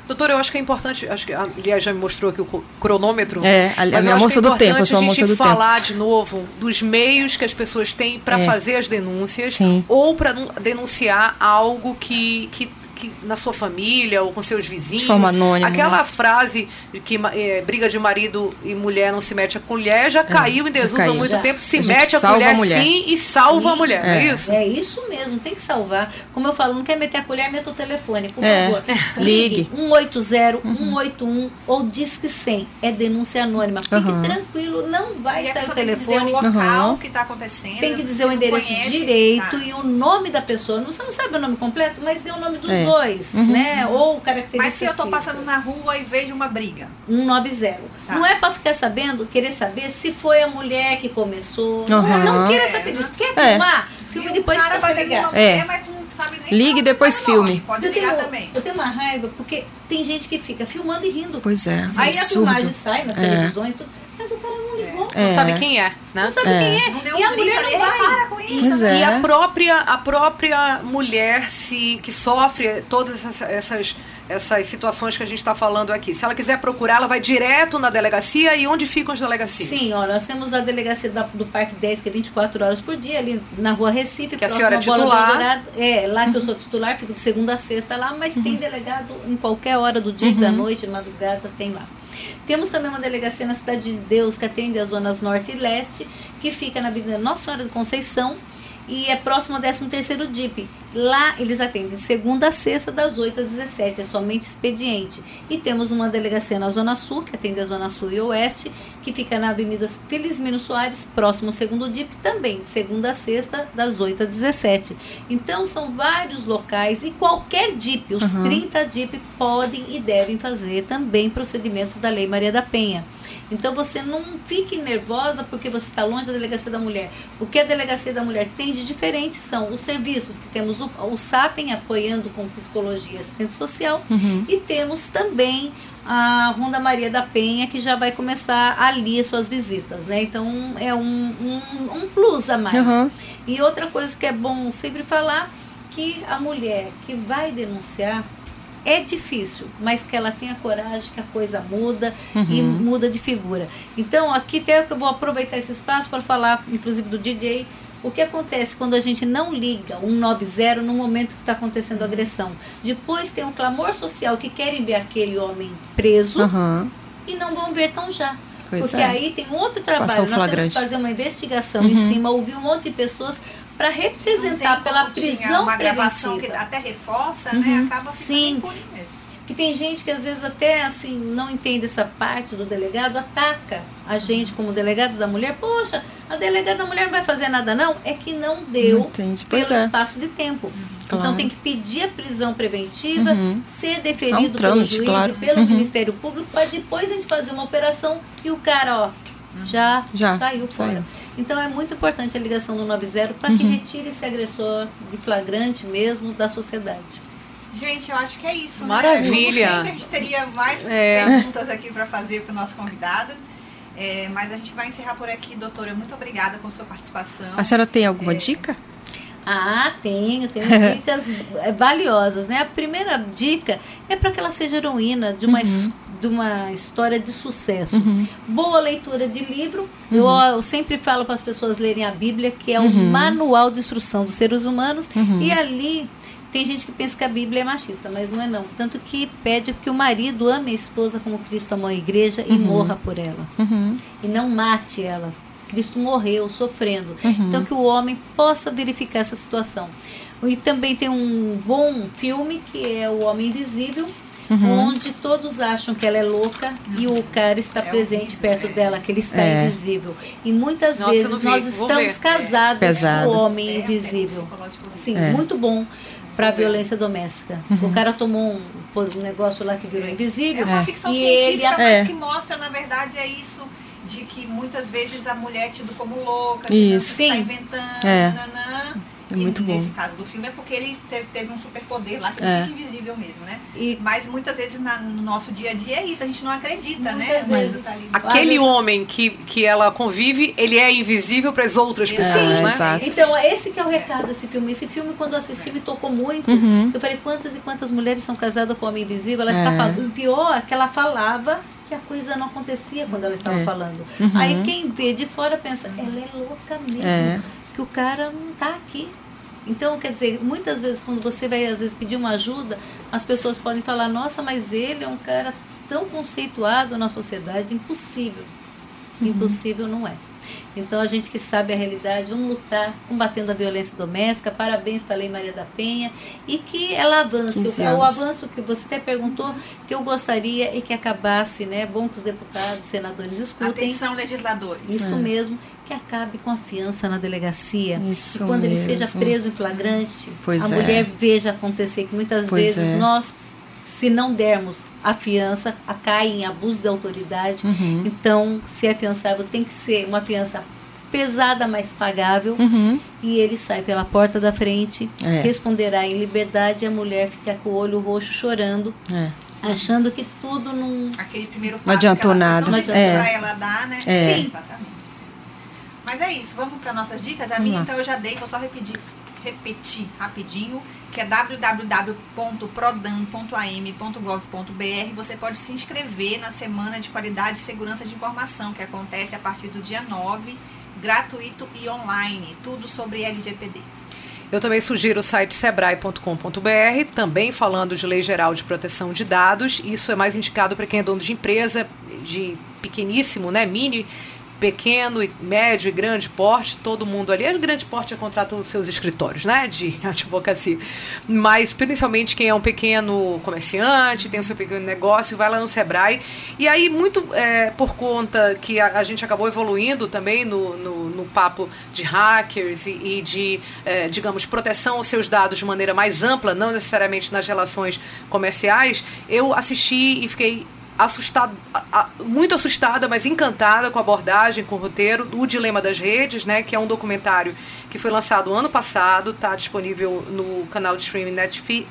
Doutor, eu acho que é importante, acho que a Lia já me mostrou aqui o cronômetro. É, a- a mas eu minha moça é do tempo, a a moça gente do tempo. falar de novo dos meios que as pessoas têm para É. fazer as denúncias Sim. ou para denunciar algo que, que que na sua família ou com seus vizinhos. De forma anônima, Aquela né? frase de que eh, briga de marido e mulher não se mete a colher já caiu em desuso há muito Já. tempo. Se A mete a colher, a mulher. sim e salva a mulher, é É. isso? É isso mesmo, tem que salvar. Como eu falo, não quer meter a colher, meta o telefone, por É. favor. <laughs> Ligue. 180, 181 ou Disque 100. É denúncia anônima. Fique Uhum. tranquilo, não vai E a sair o pessoa tem que dizer o telefone. local Uhum. que está acontecendo. Tem que dizer o endereço conhece, direito tá. e o nome da pessoa. Você não sabe o nome completo, mas dê o nome dos É. dois, Uhum. né? Ou características Mas se eu estou passando físicas. na rua e vejo uma briga. 190. Tá. Não é para ficar sabendo, querer saber se foi a mulher que começou. Uhum. Não queira É, saber disso. Quer É. filmar? Filme depois pra você ligar. É. não Ligue e depois é o nome. filme. Pode Eu ligar tenho, também. eu tenho uma raiva porque tem gente que fica filmando e rindo. Pois é. Aí a absurdo. filmagem sai nas É. televisões, tudo, mas o cara não ligou. É. Não sabe quem é, né? Não sabe É. quem é. E a um grito mulher não vai. para com isso. Né? é. E a própria, a própria mulher se, que sofre todas essas, essas, essas situações que a gente está falando aqui. Se ela quiser procurar, ela vai direto na delegacia e onde ficam as delegacias? Sim, ó, nós temos a delegacia da- do Parque 10, que é 24 horas por dia, ali na rua Recife, Que a senhora é titular. Eldorado. É, lá que eu sou titular, fico de segunda a sexta lá, mas tem delegado em qualquer hora do dia e da noite, de madrugada, tem lá. Temos também uma delegacia na Cidade de Deus, que atende as zonas norte e leste, que fica na Avenida Nossa Senhora de Conceição, e é próximo ao 13º DIP. Lá eles atendem segunda a sexta, das 8 às 17, é somente expediente. E temos uma delegacia na Zona Sul, que atende a Zona Sul e Oeste, que fica na Avenida Felizmino Soares, próximo ao segundo DIP, também segunda a sexta, das 8 às 17. Então são vários locais e qualquer DIP, os Uhum. 30 DIP podem e devem fazer também procedimentos da Lei Maria da Penha. Então você não fique nervosa porque você está longe da delegacia da mulher. O que a delegacia da mulher tem de diferente são os serviços que temos o, o SAPEN apoiando com psicologia e assistente social Uhum. e temos também a Ronda Maria da Penha que já vai começar ali as suas visitas, né? Então é um, um, um plus a mais. Uhum. E outra coisa que é bom sempre falar que a mulher que vai denunciar é difícil, mas que ela tenha coragem que a coisa muda e Uhum. muda de figura. Então, aqui até que eu vou aproveitar esse espaço para falar, inclusive do DJ, o que acontece quando a gente não liga 190 no momento que está acontecendo a agressão. Depois tem um clamor social que querem ver aquele homem preso Aham. e não vão ver tão já. Pois Porque é. aí tem outro trabalho. Passou Nós temos que fazer uma investigação Uhum. em cima, ouvir um monte de pessoas para representar pela prisão uma gravação que preventiva. até reforça, Uhum. né? Acaba ficando Sim. impune mesmo. Que tem gente que às vezes até assim não entende essa parte do delegado, ataca a gente como delegado da mulher. Poxa, a delegada da mulher não vai fazer nada não? É que não deu Não entende. pelo é. espaço de tempo. Então Claro. tem que pedir a prisão preventiva, Uhum. ser É um deferido pelo juiz claro. e pelo Uhum. Ministério Público, para depois a gente fazer uma operação e o cara, ó, já, Já, saiu fora. saiu. Então é muito importante a ligação do 90 para que Uhum. retire esse agressor de flagrante mesmo da sociedade. Gente, eu acho que é isso. né? Maravilha. Como sempre, a gente teria mais É. perguntas aqui para fazer para o nosso convidado. É, mas a gente vai encerrar por aqui, doutora. Muito obrigada por sua participação. A senhora tem alguma É. dica? Ah, tenho, tenho <laughs> dicas eh, valiosas, né? A primeira dica é para que ela seja heroína de uma, his- de uma história de sucesso. Uhum. Boa leitura de livro. Eu, eu sempre falo para as pessoas lerem a Bíblia, que é o Uhum. manual de instrução dos seres humanos. Uhum. E ali tem gente que pensa que a Bíblia é machista, mas não é não. Tanto que pede que o marido ame a esposa como Cristo amou a igreja e Uhum. morra por ela. Uhum. E não mate ela. Cristo morreu sofrendo. Uhum. Então que o homem possa verificar essa situação. E também tem um bom filme que é O Homem Invisível, Uhum. onde todos acham que ela é louca e o cara está É presente horrível, perto é. dela, que ele está É. invisível. E muitas Nossa, vezes nós estamos ver. casados com o homem É, invisível. é um psicológico Sim, É. muito bom para violência doméstica. Uhum. O cara tomou um, um negócio lá que virou É invisível. uma É. ficção E científica, ele- mas É. que mostra, na verdade, é isso de que muitas vezes a mulher é tida como louca, Isso. que está Sim. inventando, É. nananã. É E muito bom. nesse caso do filme é porque ele teve, teve um superpoder lá que É. ele fica invisível mesmo, né? E Mas muitas vezes na- no nosso dia a dia é isso, a gente não acredita, né? Mas tá. Aquele homem que, que ela convive, ele é invisível para as outras Sim, pessoas, né? exato. Então, esse que é o recado desse filme. Esse filme, quando eu assisti, me tocou muito. Uhum. Eu falei, quantas e quantas mulheres são casadas com homem invisível? Ela É. está falando. O pior é que ela falava que a coisa não acontecia quando ela estava É. falando. Uhum. Aí quem vê de fora pensa, ela é louca mesmo. É. Que o cara não tá aqui. Então, quer dizer, muitas vezes quando você vai às vezes pedir uma ajuda, as pessoas podem falar: "Nossa, mas ele é um cara tão conceituado na sociedade, impossível". Uhum. Impossível não é. Então, a gente que sabe a realidade, vamos lutar combatendo a violência doméstica. Parabéns para a Lei Maria da Penha e que ela avance. O, o, avanço que você até perguntou, que eu gostaria é que acabasse, né? Bom que os deputados, senadores escutem. Atenção, legisladores. Isso é. mesmo, que acabe com a fiança na delegacia. Isso e quando mesmo. ele seja preso em flagrante, pois a é. mulher veja acontecer que muitas pois vezes é. nós se não dermos a fiança, a cai em abuso de autoridade. Uhum. Então, se é fiançável, tem que ser uma fiança pesada, mas pagável. Uhum. E ele sai pela porta da frente, É. responderá em liberdade, a mulher fica com o olho roxo chorando, É. achando que tudo não. Aquele primeiro passo Não adiantou que ela nada. Não adiantou adiantou. pra ela dar, né? É. Sim, exatamente. Mas é isso, vamos para nossas dicas. A Vamos minha, lá. então, eu já dei, vou só repetir, repetir rapidinho, que é www.prodan.am.gov.br. Você pode se inscrever na Semana de Qualidade e Segurança de Informação, que acontece a partir do dia 9, gratuito e online, tudo sobre LGPD. Eu também sugiro o site sebrae.com.br, também falando de Lei Geral de Proteção de Dados. Isso é mais indicado para quem é dono de empresa, de pequeníssimo, né, mini, pequeno, e médio e grande porte, todo mundo ali. É grande porte é contrata os seus escritórios, né, de <laughs> advocacia. Mas principalmente quem é um pequeno comerciante, tem o seu pequeno negócio, vai lá no Sebrae. E aí, muito é, por conta que a, a gente acabou evoluindo também no, no, no papo de hackers e, e de, é, digamos, proteção aos seus dados de maneira mais ampla, não necessariamente nas relações comerciais, eu assisti e fiquei assustado, a- a- muito assustada, mas encantada com a abordagem, com o roteiro do Dilema das Redes, né, que é um documentário que foi lançado ano passado, está disponível no canal de streaming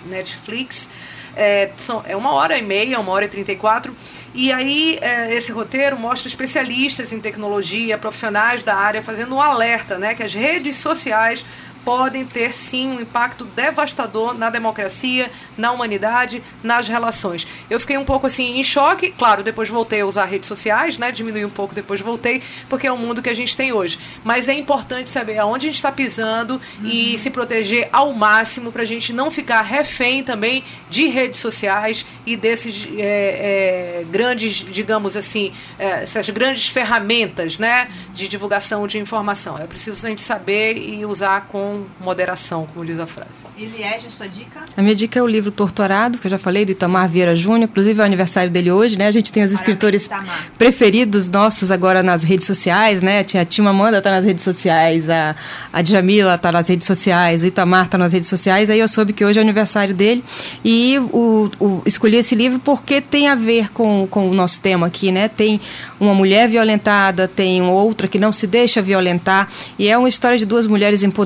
Netflix. É, são, é uma hora e meia, uma hora e trinta e quatro. E aí, é, esse roteiro mostra especialistas em tecnologia, profissionais da área, fazendo um alerta, né, que as redes sociais podem ter sim um impacto devastador na democracia, na humanidade, nas relações. Eu fiquei um pouco assim em choque, claro, depois voltei a usar redes sociais, né? Diminui um pouco, depois voltei, porque é o mundo que a gente tem hoje. Mas é importante saber aonde a gente está pisando e se proteger ao máximo para a gente não ficar refém também de redes sociais e desses é, é, grandes, digamos assim, é, essas grandes ferramentas, né? De divulgação de informação. É preciso a gente saber e usar com moderação, como diz a frase. Eliege, sua dica? A minha dica é o livro Torturado, que eu já falei, do Itamar Vieira Júnior. Inclusive é o aniversário dele hoje, né? A gente tem os escritores Parabéns, preferidos nossos agora nas redes sociais, né? Tinha a Tima Amanda tá nas redes sociais, a, a Djamila tá nas redes sociais, o Itamar tá nas redes sociais. Aí eu soube que hoje é o aniversário dele e o, o- escolhi esse livro porque tem a ver com, com o nosso tema aqui, né? Tem uma mulher violentada, tem outra que não se deixa violentar e é uma história de duas mulheres empoderadas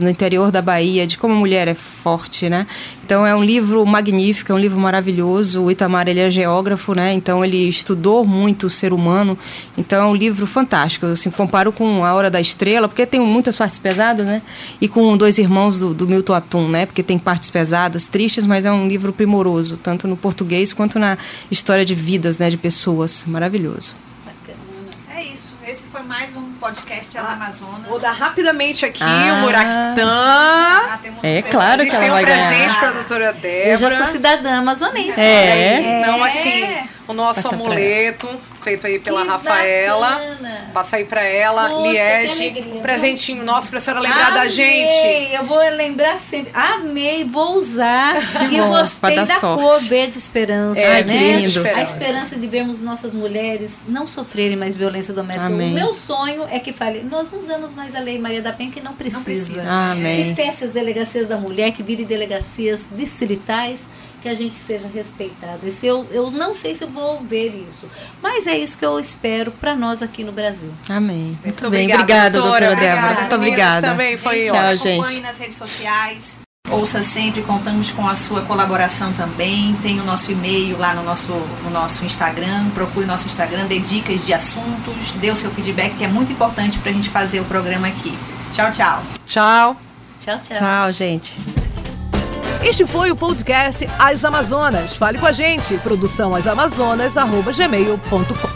no interior da Bahia, de como a mulher é forte, né? Então é um livro magnífico, é um livro maravilhoso. O Itamar ele é geógrafo, né? Então ele estudou muito o ser humano. Então é um livro fantástico. Eu assim, comparo com A Hora da Estrela, porque tem muitas partes pesadas, né? E com Dois Irmãos do, do Milton Atum, né? Porque tem partes pesadas, tristes, mas é um livro primoroso, tanto no português quanto na história de vidas, né? De pessoas. Maravilhoso. Bacana. É isso. Esse foi mais um podcast As Amazonas. Vou dar rapidamente aqui Ah. o Muraquitã. Ah, É um claro A presente. gente que ela tem um vai ganhar. presente para a doutora Débora. Eu já sou cidadã amazonense. É. Então, É. assim, o nosso Passa amuleto, feito aí pela Que Rafaela. bacana. Passa aí pra ela, Poxa, que Liege. Um presentinho nosso pra senhora lembrar da Amei, gente. Eu vou lembrar sempre. Amei, vou usar. <laughs> Que e eu gostei da sorte. cor verde esperança, É, né? lindo. A esperança de vermos nossas mulheres não sofrerem mais violência doméstica. Amém. O meu sonho é que fale, nós não usamos mais a lei Maria da Penha que não precisa. precisa. Amém. Que feche as delegacias da mulher, que vire delegacias distritais, que a gente seja respeitada. Esse eu, eu não sei se eu vou ver isso, mas é isso que eu espero para nós aqui no Brasil. Amém. Muito, bem. obrigada, Obrigada, doutora, Débora. Obrigada, Muito obrigada. Também foi Gente, Tchau, gente. acompanhe nas redes sociais. Ouça sempre, contamos com a sua colaboração também. Tem o nosso e-mail lá no nosso, no nosso Instagram. Procure nosso Instagram, dê dicas de assuntos, dê o seu feedback, que é muito importante para a gente fazer o programa aqui. Tchau, tchau. Tchau. Tchau, tchau. Tchau, gente. Este foi o podcast As Amazonas. Fale com a gente. Produção asamazonas.gmail.com